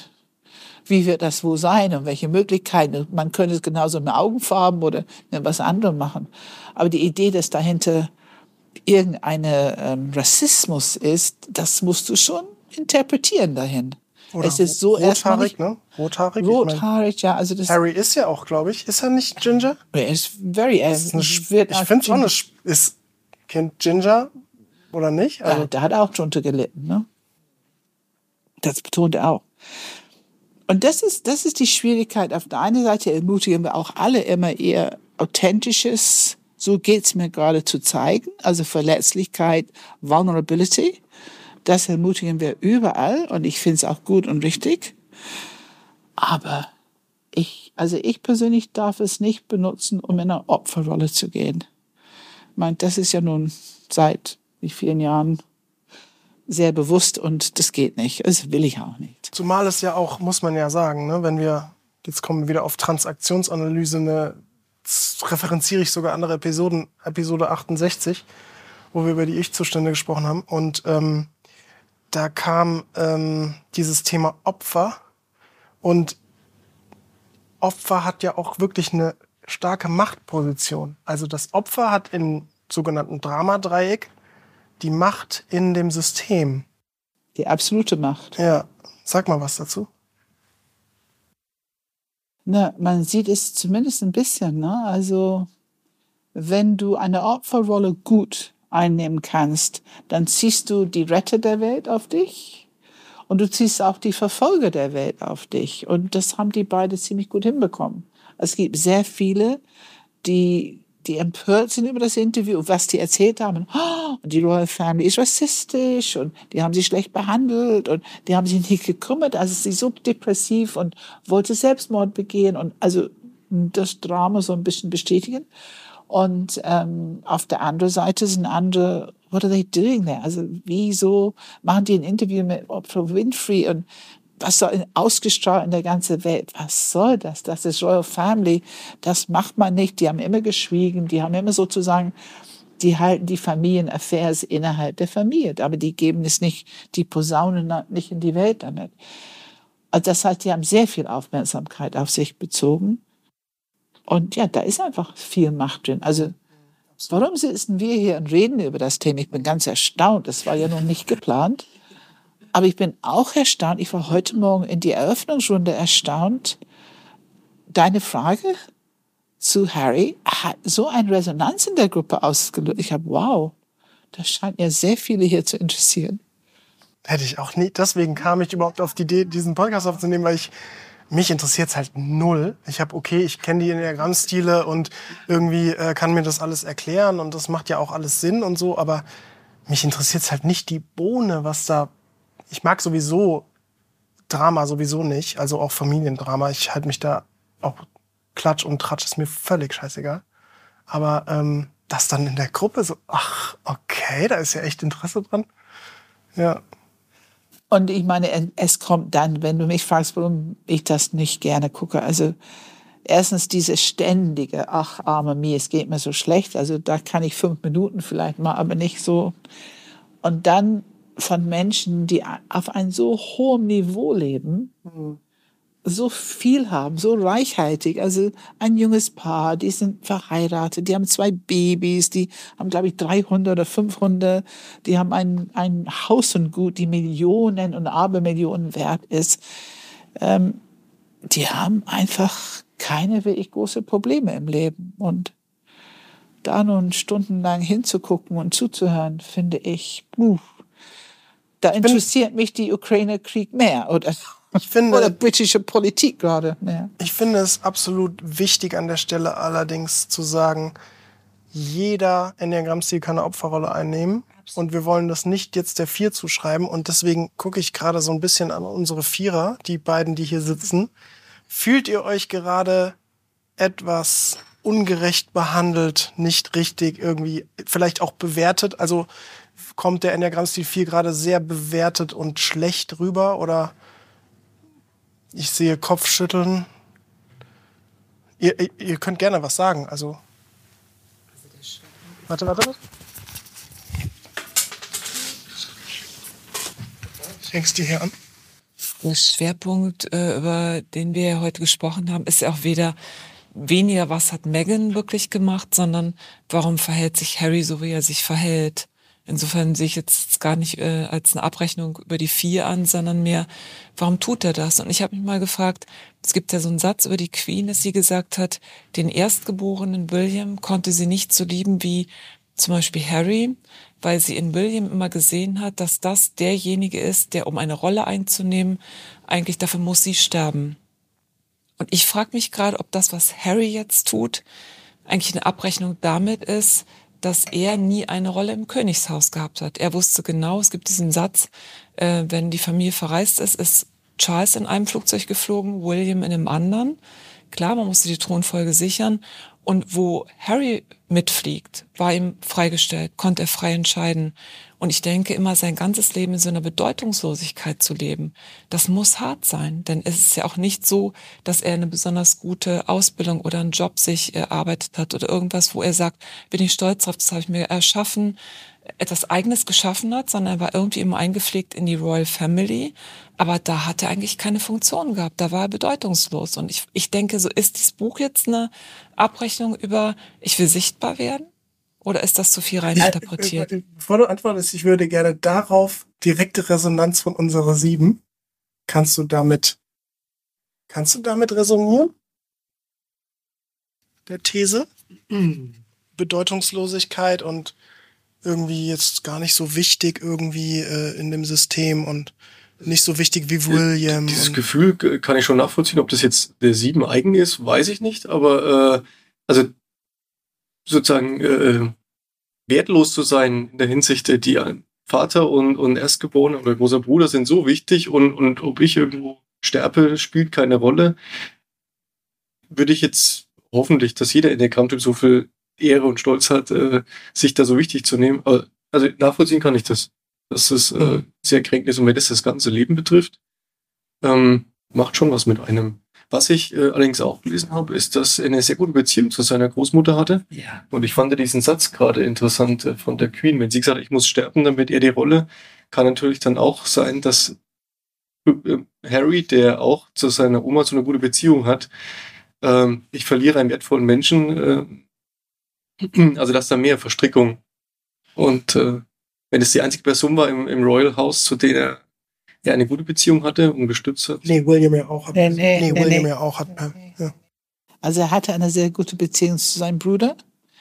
wie wird das wohl sein und welche Möglichkeiten. Man könnte es genauso mit Augenfarben oder mit was anderem machen. Aber die Idee, dass dahinter irgendeine ähm, Rassismus ist, das musst du schon interpretieren dahin. Oder es ist so rothaarig, ne? Rothaarig. Rothaarig, ja. Also das Harry ist ja auch, glaube ich, ist er nicht Ginger? Er ist very. Er ist eine, ich finde es schon eine, ist Kind Ginger oder nicht? Also, ja, der hat auch drunter gelitten, ne? Das betont er auch. Und das ist, das ist die Schwierigkeit. Auf der einen Seite ermutigen wir auch alle immer eher authentisches, so geht's mir gerade zu zeigen, also Verletzlichkeit, Vulnerability. Das ermutigen wir überall und ich finde es auch gut und richtig. Aber ich, also ich persönlich darf es nicht benutzen, um in eine Opferrolle zu gehen. Ich meine, das ist ja nun seit wie vielen Jahren sehr bewusst und das geht nicht. Das will ich auch nicht. Zumal es ja auch, muss man ja sagen, ne, wenn wir, jetzt kommen wir wieder auf Transaktionsanalyse, eine referenziere ich sogar andere Episoden, Episode 68, wo wir über die Ich-Zustände gesprochen haben. Und ähm, da kam ähm, dieses Thema Opfer. Und Opfer hat ja auch wirklich eine starke Machtposition. Also das Opfer hat im sogenannten Dramadreieck die Macht in dem System. Die absolute Macht. Ja, Sag mal was dazu. Na, man sieht es zumindest ein bisschen. Ne? Also wenn du eine Opferrolle gut einnehmen kannst, dann ziehst du die Retter der Welt auf dich und du ziehst auch die Verfolger der Welt auf dich. Und das haben die beide ziemlich gut hinbekommen. Es gibt sehr viele, die die empört sind über das Interview, was die erzählt haben. Oh, die Royal Family ist rassistisch und die haben sie schlecht behandelt und die haben sich nicht gekümmert. Also sie so depressiv und wollte Selbstmord begehen und also das Drama so ein bisschen bestätigen. Und ähm, auf der anderen Seite sind andere, what are they doing there? Also wieso machen die ein Interview mit Oprah Winfrey und was soll ausgestrahlt in der ganzen Welt? Was soll das? Das ist Royal Family. Das macht man nicht. Die haben immer geschwiegen. Die haben immer sozusagen, die halten die Familienaffairs innerhalb der Familie. Aber die geben es nicht, die Posaunen nicht in die Welt damit. Also das heißt, die haben sehr viel Aufmerksamkeit auf sich bezogen. Und ja, da ist einfach viel Macht drin. Also, warum sitzen wir hier und reden über das Thema? Ich bin ganz erstaunt. Das war ja noch nicht geplant. Aber ich bin auch erstaunt. Ich war heute Morgen in die Eröffnungsrunde erstaunt. Deine Frage zu Harry hat so eine Resonanz in der Gruppe ausgelöst. Ich habe, wow, das scheint ja sehr viele hier zu interessieren. Hätte ich auch nie. Deswegen kam ich überhaupt auf die Idee, diesen Podcast aufzunehmen, weil ich mich interessiert es halt null. Ich habe okay, ich kenne die Enneagrammstile und irgendwie äh, kann mir das alles erklären und das macht ja auch alles Sinn und so, aber mich interessiert es halt nicht die Bohne, was da ich mag sowieso Drama sowieso nicht, also auch Familiendrama. Ich halte mich da auch Klatsch und Tratsch ist mir völlig scheißegal. Aber ähm, das dann in der Gruppe so, ach, okay, da ist ja echt Interesse dran. Ja. Und ich meine, es kommt dann, wenn du mich fragst, warum ich das nicht gerne gucke. Also erstens diese ständige, ach, arme mir, es geht mir so schlecht. Also da kann ich fünf Minuten vielleicht mal, aber nicht so. Und dann von Menschen, die auf einem so hohen Niveau leben, mhm. so viel haben, so reichhaltig. Also ein junges Paar, die sind verheiratet, die haben zwei Babys, die haben, glaube ich, 300 oder 500, die haben ein, ein Haus und Gut, die Millionen und Abermillionen wert ist. Ähm, die haben einfach keine wirklich große Probleme im Leben. Und da nun stundenlang hinzugucken und zuzuhören, finde ich, uh, da interessiert mich die Ukraine-Krieg mehr oder, ich finde, oder britische Politik gerade mehr. Ich finde es absolut wichtig an der Stelle allerdings zu sagen, jeder Enneagramm-Stil kann eine Opferrolle einnehmen. Und wir wollen das nicht jetzt der Vier zuschreiben. Und deswegen gucke ich gerade so ein bisschen an unsere Vierer, die beiden, die hier sitzen. Fühlt ihr euch gerade etwas ungerecht behandelt, nicht richtig irgendwie, vielleicht auch bewertet? Also kommt der Enneagramm-Stil 4 gerade sehr bewertet und schlecht rüber oder ich sehe Kopfschütteln. Ihr, ihr könnt gerne was sagen. Also. Warte, warte, warte. Fängst du hier an? Der Schwerpunkt, äh, über den wir heute gesprochen haben, ist ja auch weder weniger, was hat Megan wirklich gemacht, sondern warum verhält sich Harry so, wie er sich verhält. Insofern sehe ich jetzt gar nicht äh, als eine Abrechnung über die vier an, sondern mehr, warum tut er das? Und ich habe mich mal gefragt, es gibt ja so einen Satz über die Queen, dass sie gesagt hat, den erstgeborenen William konnte sie nicht so lieben wie zum Beispiel Harry, weil sie in William immer gesehen hat, dass das derjenige ist, der, um eine Rolle einzunehmen, eigentlich dafür muss sie sterben. Und ich frage mich gerade, ob das, was Harry jetzt tut, eigentlich eine Abrechnung damit ist, dass er nie eine Rolle im Königshaus gehabt hat. Er wusste genau, es gibt diesen Satz, äh, wenn die Familie verreist ist, ist Charles in einem Flugzeug geflogen, William in einem anderen. Klar, man musste die Thronfolge sichern. Und wo Harry mitfliegt, war ihm freigestellt, konnte er frei entscheiden. Und ich denke immer, sein ganzes Leben in so einer Bedeutungslosigkeit zu leben, das muss hart sein. Denn es ist ja auch nicht so, dass er eine besonders gute Ausbildung oder einen Job sich erarbeitet hat oder irgendwas, wo er sagt, bin ich stolz drauf, das habe ich mir erschaffen, etwas Eigenes geschaffen hat, sondern er war irgendwie immer eingepflegt in die Royal Family. Aber da hat er eigentlich keine Funktion gehabt. Da war er bedeutungslos. Und ich, ich denke, so ist dieses Buch jetzt eine Abrechnung über, ich will sichtbar werden? Oder ist das zu viel reininterpretiert? Ja, bevor du antwortest, ich würde gerne darauf direkte Resonanz von unserer sieben. Kannst du damit, kannst du damit resonieren? Der These? Bedeutungslosigkeit und irgendwie jetzt gar nicht so wichtig irgendwie äh, in dem System und nicht so wichtig wie William. Dieses Gefühl kann ich schon nachvollziehen. Ob das jetzt der sieben eigen ist, weiß ich nicht. Aber äh, also sozusagen äh, wertlos zu sein in der Hinsicht, äh, die Vater und, und Erstgeborener oder großer Bruder sind so wichtig und, und ob ich irgendwo sterbe, spielt keine Rolle. Würde ich jetzt hoffentlich, dass jeder in der Kampftyp so viel Ehre und Stolz hat, äh, sich da so wichtig zu nehmen. Also nachvollziehen kann ich das. Dass es äh, sehr kränkend ist und wenn das das ganze Leben betrifft, ähm, macht schon was mit einem. Was ich äh, allerdings auch gelesen habe, ist, dass er eine sehr gute Beziehung zu seiner Großmutter hatte. Ja. Und ich fand diesen Satz gerade interessant äh, von der Queen. Wenn sie gesagt hat, ich muss sterben, damit er die Rolle, kann natürlich dann auch sein, dass äh, Harry, der auch zu seiner Oma so eine gute Beziehung hat, ähm, ich verliere einen wertvollen Menschen, äh, also dass da mehr Verstrickung und äh, wenn es die einzige Person war im, im Royal House, zu der er ja eine gute Beziehung hatte und gestützt hat. Nee, William ja auch. Hat, nee, nee, nee, William nee. ja auch hat. Ja. Also er hatte eine sehr gute Beziehung zu seinem Bruder.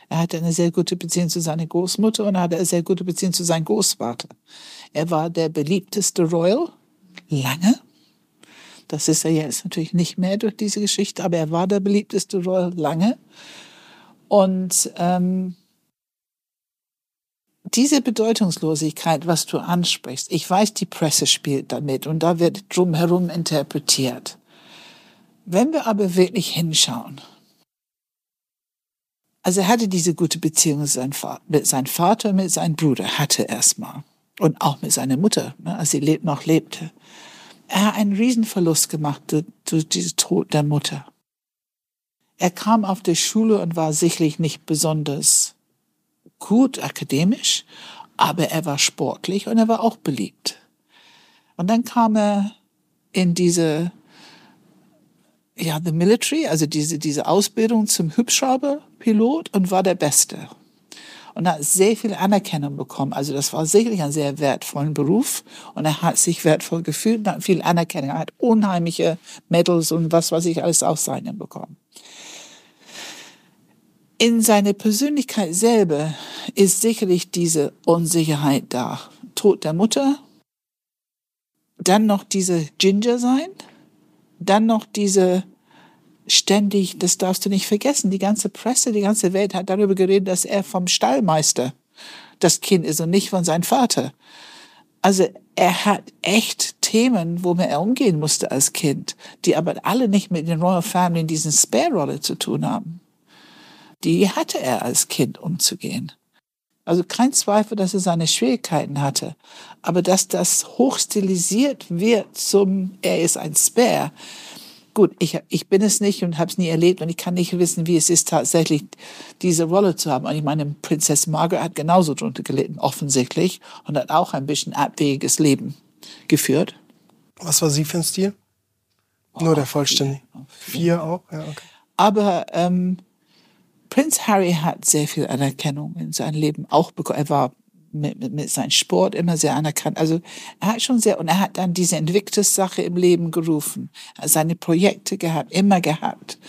Er hatte eine sehr gute Beziehung zu seiner Großmutter und er hatte eine sehr gute Beziehung zu seinem Großvater. Er war der beliebteste Royal lange. Das ist er jetzt natürlich nicht mehr durch diese Geschichte, aber er war der beliebteste Royal lange. Und ähm, diese Bedeutungslosigkeit, was du ansprichst, ich weiß, die Presse spielt damit und da wird drumherum interpretiert. Wenn wir aber wirklich hinschauen, also er hatte diese gute Beziehung mit seinem Vater, mit seinem Bruder, hatte erstmal. Und auch mit seiner Mutter, ne, als sie noch lebte. Er hat einen Riesenverlust gemacht durch diesen Tod der Mutter. Er kam auf die Schule und war sicherlich nicht besonders gut akademisch, aber er war sportlich und er war auch beliebt. Und dann kam er in diese, ja, the military, also diese, diese Ausbildung zum Hubschrauberpilot und war der Beste. Und hat sehr viel Anerkennung bekommen. Also das war sicherlich ein sehr wertvoller Beruf und er hat sich wertvoll gefühlt und hat viel Anerkennung. Er hat unheimliche Medals und was weiß ich alles aus seinem bekommen in seiner Persönlichkeit selber ist sicherlich diese Unsicherheit da. Tod der Mutter, dann noch diese Ginger sein, dann noch diese ständig, das darfst du nicht vergessen, die ganze Presse, die ganze Welt hat darüber geredet, dass er vom Stallmeister das Kind ist und nicht von seinem Vater. Also er hat echt Themen, womit er umgehen musste als Kind, die aber alle nicht mit den Royal Family in diesen Spare-Rolle zu tun haben die hatte er als Kind umzugehen. Also kein Zweifel, dass er seine Schwierigkeiten hatte. Aber dass das hochstilisiert wird zum, er ist ein Spare. Gut, ich, ich bin es nicht und habe es nie erlebt und ich kann nicht wissen, wie es ist, tatsächlich diese Rolle zu haben. Und ich meine, Prinzessin Margaret hat genauso drunter gelitten, offensichtlich, und hat auch ein bisschen abwegiges Leben geführt. Was war sie für ein Stil? Nur oh, der Vollständige. Vier. vier auch? Ja, okay. Aber ähm, Prinz Harry hat sehr viel Anerkennung in seinem Leben auch bekommen. Er war mit, mit, mit seinem Sport immer sehr anerkannt. Also er hat schon sehr, und er hat dann diese Invictus-Sache im Leben gerufen. Er hat seine Projekte gehabt, immer gehabt.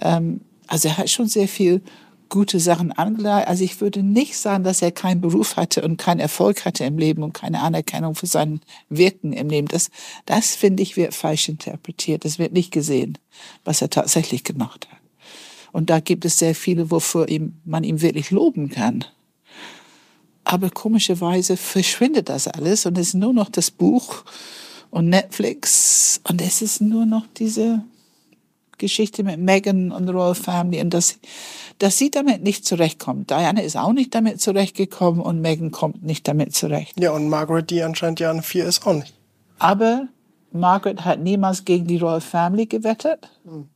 Ähm, also er hat schon sehr viel gute Sachen angeleitet. Also ich würde nicht sagen, dass er keinen Beruf hatte und keinen Erfolg hatte im Leben und keine Anerkennung für sein Wirken im Leben. Das, das finde ich, wird falsch interpretiert. Das wird nicht gesehen, was er tatsächlich gemacht hat. Und da gibt es sehr viele, wofür man ihm wirklich loben kann. Aber komischerweise verschwindet das alles und es ist nur noch das Buch und Netflix und es ist nur noch diese Geschichte mit Meghan und der Royal Family und das, dass sie damit nicht zurechtkommt. Diana ist auch nicht damit zurechtgekommen und Meghan kommt nicht damit zurecht. Ja, und Margaret, die anscheinend ja eine Vier ist, auch nicht. Aber Margaret hat niemals gegen die Royal Family gewettet. Mhm.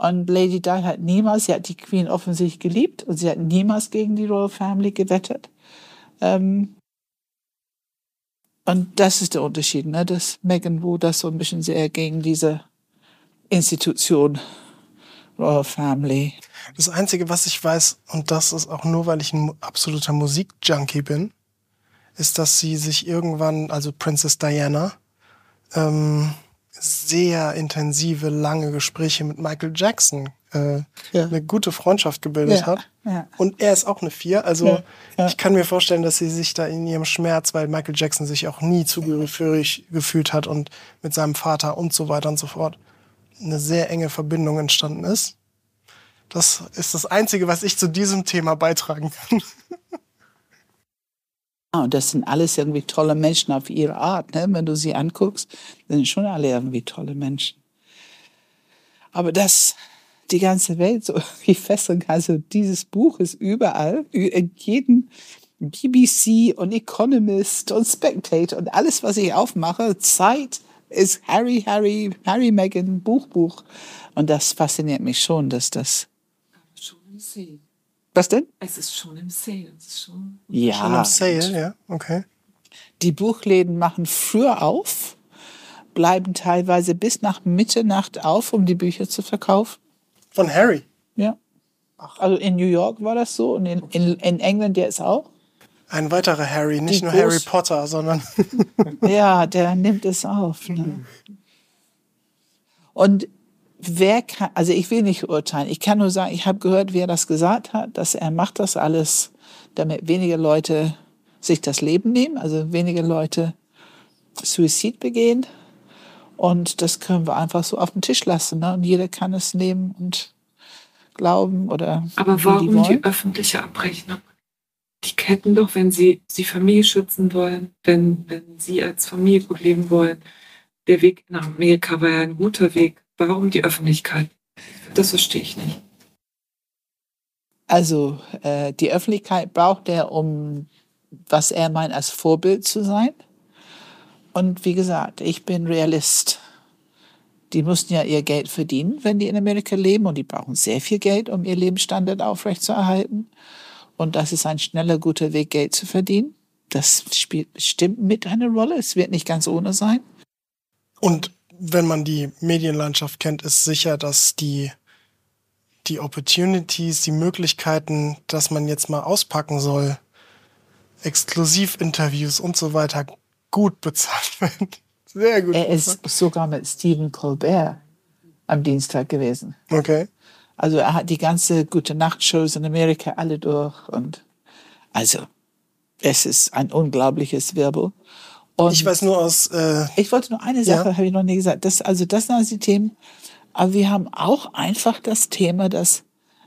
Und Lady Di hat niemals, sie hat die Queen offensichtlich geliebt und sie hat niemals gegen die Royal Family gewettet. Ähm und das ist der Unterschied, ne? dass Meghan wo das so ein bisschen sehr gegen diese Institution Royal Family. Das Einzige, was ich weiß, und das ist auch nur, weil ich ein absoluter Musikjunkie bin, ist, dass sie sich irgendwann, also Princess Diana, ähm, sehr intensive, lange Gespräche mit Michael Jackson äh, Ja. eine gute Freundschaft gebildet Ja, hat. ja. Und er ist auch eine Vier. Also ich kann mir vorstellen, dass sie sich da in ihrem Schmerz, weil Michael Jackson sich auch nie zugehörig gefühlt hat und mit seinem Vater und so weiter und so fort eine sehr enge Verbindung entstanden ist. Das ist das Einzige, was ich zu diesem Thema beitragen kann. Ah, Und das sind alles irgendwie tolle Menschen auf ihre Art. Ne? Wenn du sie anguckst, sind schon alle irgendwie tolle Menschen. Aber dass die ganze Welt so irgendwie fesseln kann, also dieses Buch ist überall, in jedem BBC und Economist und Spectator und alles, was ich aufmache, Zeit ist Harry, Harry, Harry, Meghan, Buch, Buch. Und das fasziniert mich schon, dass das. Schon Sale. Was denn? Es ist schon im Sale. Es ist schon Ja. Schon im Sale, ja, okay. Die Buchläden machen früher auf, bleiben teilweise bis nach Mitternacht auf, um die Bücher zu verkaufen. Von Harry. Ja. Also in New York war das so und in, in, in England jetzt auch. Ein weiterer Harry, nicht Die nur groß- Harry Potter, sondern Ja, der nimmt es auf. Ne? Und wer kann, also ich will nicht urteilen, ich kann nur sagen, ich habe gehört, wer das gesagt hat, dass er macht das alles, damit weniger Leute sich das Leben nehmen, also weniger Leute Suizid begehen. Und das können wir einfach so auf den Tisch lassen. Ne? Und jeder kann es nehmen und glauben oder Aber die warum die, wollen. öffentliche Abrechnung? Die hätten doch, wenn sie die Familie schützen wollen, wenn, wenn sie als Familie gut leben wollen, der Weg nach Amerika war ja ein guter Weg. Warum die Öffentlichkeit? Das verstehe ich nicht. Also äh, die Öffentlichkeit braucht er, um, was er meint, als Vorbild zu sein. Und wie gesagt, ich bin Realist. Die mussten ja ihr Geld verdienen, wenn die in Amerika leben. Und die brauchen sehr viel Geld, um ihr Lebensstandard aufrechtzuerhalten. Und das ist ein schneller, guter Weg, Geld zu verdienen. Das spielt bestimmt mit eine Rolle. Es wird nicht ganz ohne sein. Und wenn man die Medienlandschaft kennt, ist sicher, dass die, die Opportunities, die Möglichkeiten, dass man jetzt mal auspacken soll, Exklusivinterviews und so weiter, gut bezahlt werden. Sehr gut. Er bezahlt. ist sogar mit Stephen Colbert am Dienstag gewesen. Okay. Also er hat die ganze gute Nachtshows in Amerika alle durch und also es ist ein unglaubliches Wirbel. Und Ich weiß nur aus, äh, ich wollte nur eine Sache, Ja. habe ich noch nie gesagt. Das, also das sind also die Themen. Aber wir haben auch einfach das Thema, dass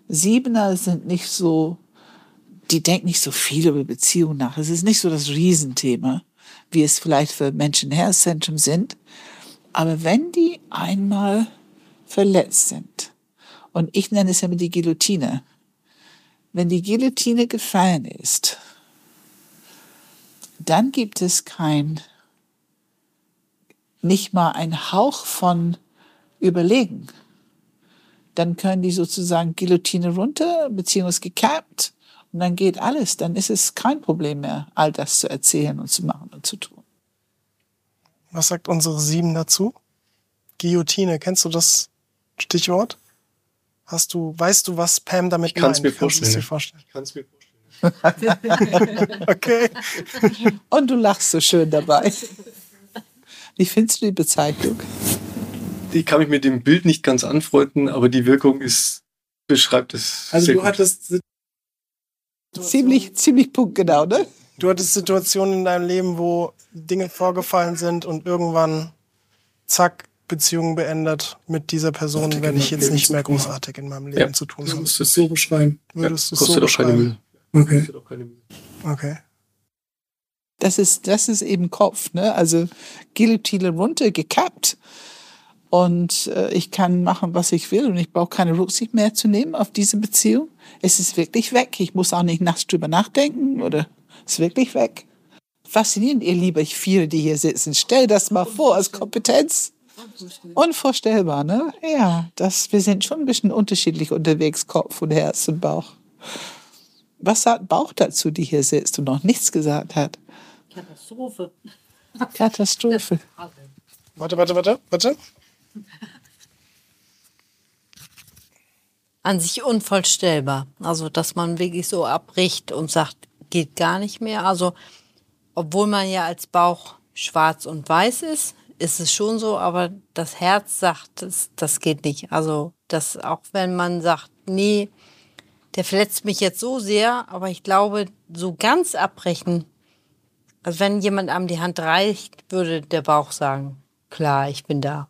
Siebener sind nicht so, die denken nicht so viel über Beziehungen nach. Es ist nicht so das Riesenthema, wie es vielleicht für Menschen Herzzentrum sind. Aber wenn die einmal verletzt sind, und ich nenne es ja mit die Guillotine, wenn die Guillotine gefallen ist, dann gibt es kein, nicht mal ein Hauch von Überlegen. Dann können die sozusagen Guillotine runter, beziehungsweise gekappt, und dann geht alles. Dann ist es kein Problem mehr, all das zu erzählen und zu machen und zu tun. was sagt unsere Sieben dazu? Guillotine, kennst du das Stichwort? Hast du, weißt du, was Pam damit Ich meint? mir Kannst du dir vorstellen. vorstellen? Ich kann es mir vorstellen. Okay. Und du lachst so schön dabei. Wie findest du die Bezeichnung? Ich kann mich mit dem Bild nicht ganz anfreunden, aber die Wirkung ist, beschreibt es Also sehr du gut. hattest, Ziemlich, ziemlich punktgenau, ne? du hattest Situationen in deinem Leben, wo Dinge vorgefallen sind und irgendwann, zack, Beziehung beendet. Mit dieser Person werde ich jetzt nicht mehr großartig in meinem Leben Ja. zu tun Du haben. musst es so beschreiben. Würdest du es kostet so beschreiben? Okay. Okay. Das ist, das ist eben Kopf, ne? Also Guillotine runter, gekappt. Und äh, ich kann machen, was ich will und ich brauche keine Rücksicht mehr zu nehmen auf diese Beziehung. Es ist wirklich weg. Ich muss auch nicht nachts drüber nachdenken oder es ist wirklich weg. Faszinierend, ihr liebe Viere, die hier sitzen. Stell das mal vor als Kompetenz. Unvorstellbar, ne? Ja, das, wir sind schon ein bisschen unterschiedlich unterwegs, Kopf und Herz und Bauch. Was sagt Bauch dazu, die hier sitzt und noch nichts gesagt hat? Katastrophe. Katastrophe. Warte, warte, warte, warte. An sich unvorstellbar. Also, dass man wirklich so abbricht und sagt, geht gar nicht mehr. Also, obwohl man ja als Bauch schwarz und weiß ist, ist es schon so, aber das Herz sagt, das, das geht nicht. Also, das, auch wenn man sagt, nee, der verletzt mich jetzt so sehr, aber ich glaube, so ganz abbrechen, also wenn jemand einem die Hand reicht, würde der Bauch sagen, klar, ich bin da.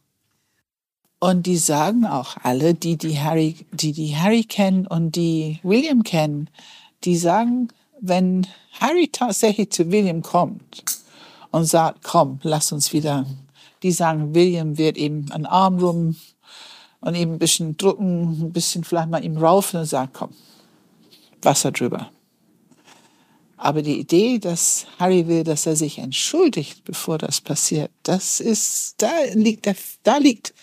Und die sagen auch alle, die die Harry, die die Harry kennen und die William kennen, die sagen, wenn Harry tatsächlich zu William kommt und sagt, komm, lass uns wieder, die sagen, William wird ihm einen Arm rum und ihm ein bisschen drücken, ein bisschen vielleicht mal ihm raufen und sagt, komm, Wasser drüber. Aber die Idee, dass Harry will, dass er sich entschuldigt, bevor das passiert, das ist, da liegt, da liegt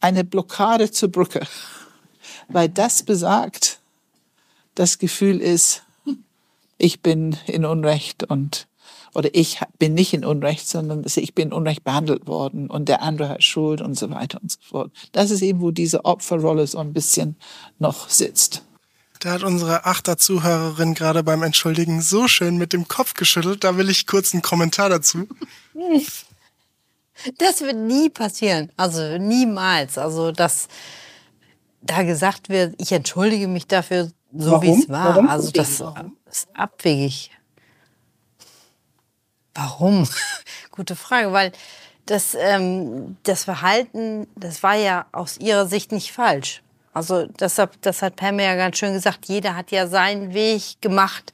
eine Blockade zur Brücke. Weil das besagt, das Gefühl ist, ich bin in Unrecht und oder ich bin nicht in Unrecht, sondern ich bin unrecht behandelt worden und der andere hat Schuld und so weiter und so fort. Das ist eben, wo diese Opferrolle so ein bisschen noch sitzt. Da hat unsere Achter-Zuhörerin gerade beim Entschuldigen so schön mit dem Kopf geschüttelt. Da will ich kurz einen Kommentar dazu. Das wird nie passieren. Also niemals. Also, dass da gesagt wird, ich entschuldige mich dafür, so wie es war. Warum? Also, das Warum? ist abwegig. Warum? Gute Frage, weil das, ähm, das Verhalten, das war ja aus ihrer Sicht nicht falsch. Also deshalb, das hat Pam ja ganz schön gesagt, jeder hat ja seinen Weg gemacht,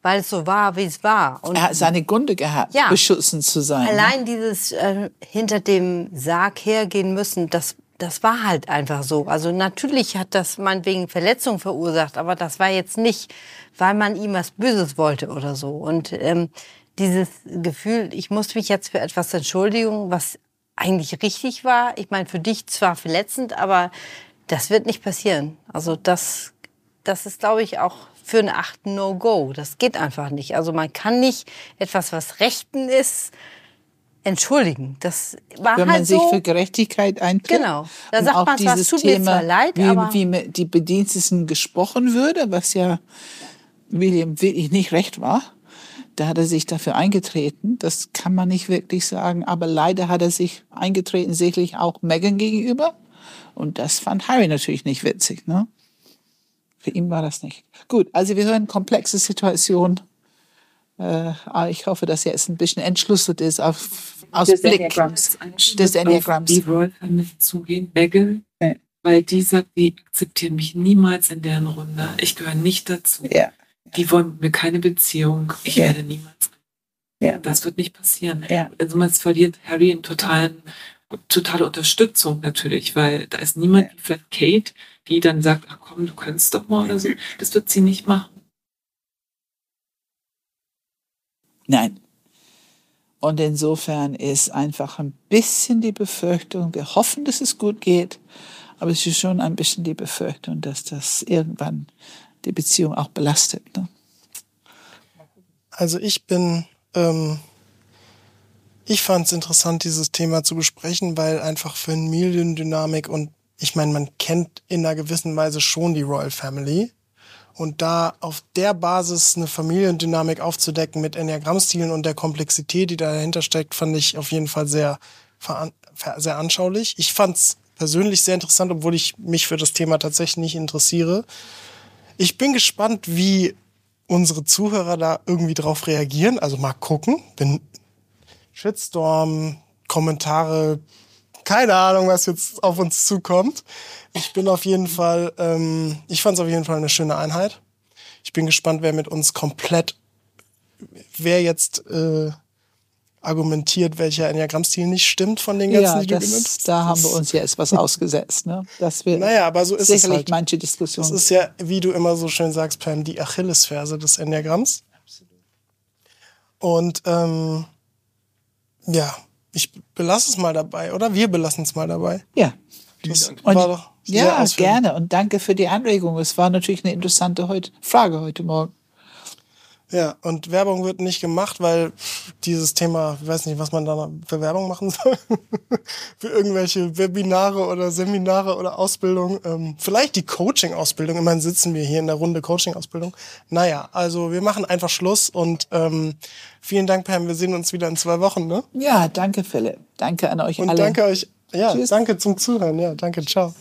weil es so war, wie es war. Und er hat seine Gründe gehabt, ja, beschussen zu sein. Ne? Allein ne? dieses äh, hinter dem Sarg hergehen müssen, das, das war halt einfach so. Also natürlich hat das meinetwegen Verletzung verursacht, aber das war jetzt nicht, weil man ihm was Böses wollte oder so. Und ähm, dieses Gefühl, ich muss mich jetzt für etwas entschuldigen, was eigentlich richtig war. Ich meine, für dich zwar verletzend, aber das wird nicht passieren. Also das, das ist, glaube ich, auch für eine Acht No-Go. Das geht einfach nicht. Also man kann nicht etwas, was Rechten ist, entschuldigen. Das war Wenn halt man so. sich für Gerechtigkeit eintritt. Genau. Da sagt man zwar, es tut Thema, mir zwar leid, wie, aber... Wie die Bediensteten gesprochen würde, was ja William wirklich nicht recht war. Da hat er sich dafür eingetreten. Das kann man nicht wirklich sagen. Aber leider hat er sich eingetreten, sicherlich auch Megan gegenüber. Und das fand Harry natürlich nicht witzig. Ne? Für ihn war das nicht. Gut, also wir hören komplexe Situation. Äh, ich hoffe, dass jetzt ein bisschen entschlüsselt ist auf, aus des Blick Enneagramms. des Enneagramms. Die mit zugehen, Megan, ja. weil die sagt, die akzeptieren mich niemals in deren Runde. Ich gehöre nicht dazu. Ja. Die wollen mit mir keine Beziehung. Ich ja. werde niemals. Ja. Das wird nicht passieren. Ja. Also man verliert Harry in totalen totale Unterstützung natürlich, weil da ist niemand wie vielleicht Kate, die dann sagt, ach komm, du kannst doch mal oder so. Das wird sie nicht machen. Nein. Und insofern ist einfach ein bisschen die Befürchtung, wir hoffen, dass es gut geht, aber es ist schon ein bisschen die Befürchtung, dass das irgendwann die Beziehung auch belastet. Ne? Also ich bin ähm, ich fand es interessant, dieses Thema zu besprechen, weil einfach Familiendynamik und ich meine, man kennt in einer gewissen Weise schon die Royal Family. Und da auf der Basis eine Familiendynamik aufzudecken mit Enneagrammstilen und der Komplexität, die dahinter steckt, fand ich auf jeden Fall sehr, sehr anschaulich. Ich fand es persönlich sehr interessant, obwohl ich mich für das Thema tatsächlich nicht interessiere. Ich bin gespannt, wie unsere Zuhörer da irgendwie drauf reagieren. Also mal gucken. Bin Shitstorm, Kommentare, keine Ahnung, was jetzt auf uns zukommt. Ich bin auf jeden Fall, ähm, ich fand es auf jeden Fall eine schöne Einheit. Ich bin gespannt, wer mit uns komplett, wer jetzt äh, argumentiert, welcher Enneagrammstil nicht stimmt von den ganzen, ja, die das, du genannt hast. Da haben wir uns jetzt was ausgesetzt. Ne? Das wird naja, aber so ist sicherlich es halt. manche Diskussionen. Das ist ja, wie du immer so schön sagst, Pam, die Achillesferse des Enneagramms. Absolut. Und ähm, ja, ich belasse es mal dabei, oder? Wir belassen es mal dabei. Ja. Das war doch ja, gerne. Und danke für die Anregung. Es war natürlich eine interessante heute, Frage heute Morgen. Ja, und Werbung wird nicht gemacht, weil dieses Thema, ich weiß nicht, was man da für Werbung machen soll. für irgendwelche Webinare oder Seminare oder Ausbildung. Ähm, vielleicht die Coaching-Ausbildung. Immerhin sitzen wir hier in der Runde Coaching-Ausbildung. Naja, also wir machen einfach Schluss und ähm, vielen Dank, Pam. Wir sehen uns wieder in zwei Wochen, ne? Ja, danke, Philipp. Danke. An euch Und alle. danke euch. Ja, Tschüss. danke zum Zuhören. Ja, danke. Ciao.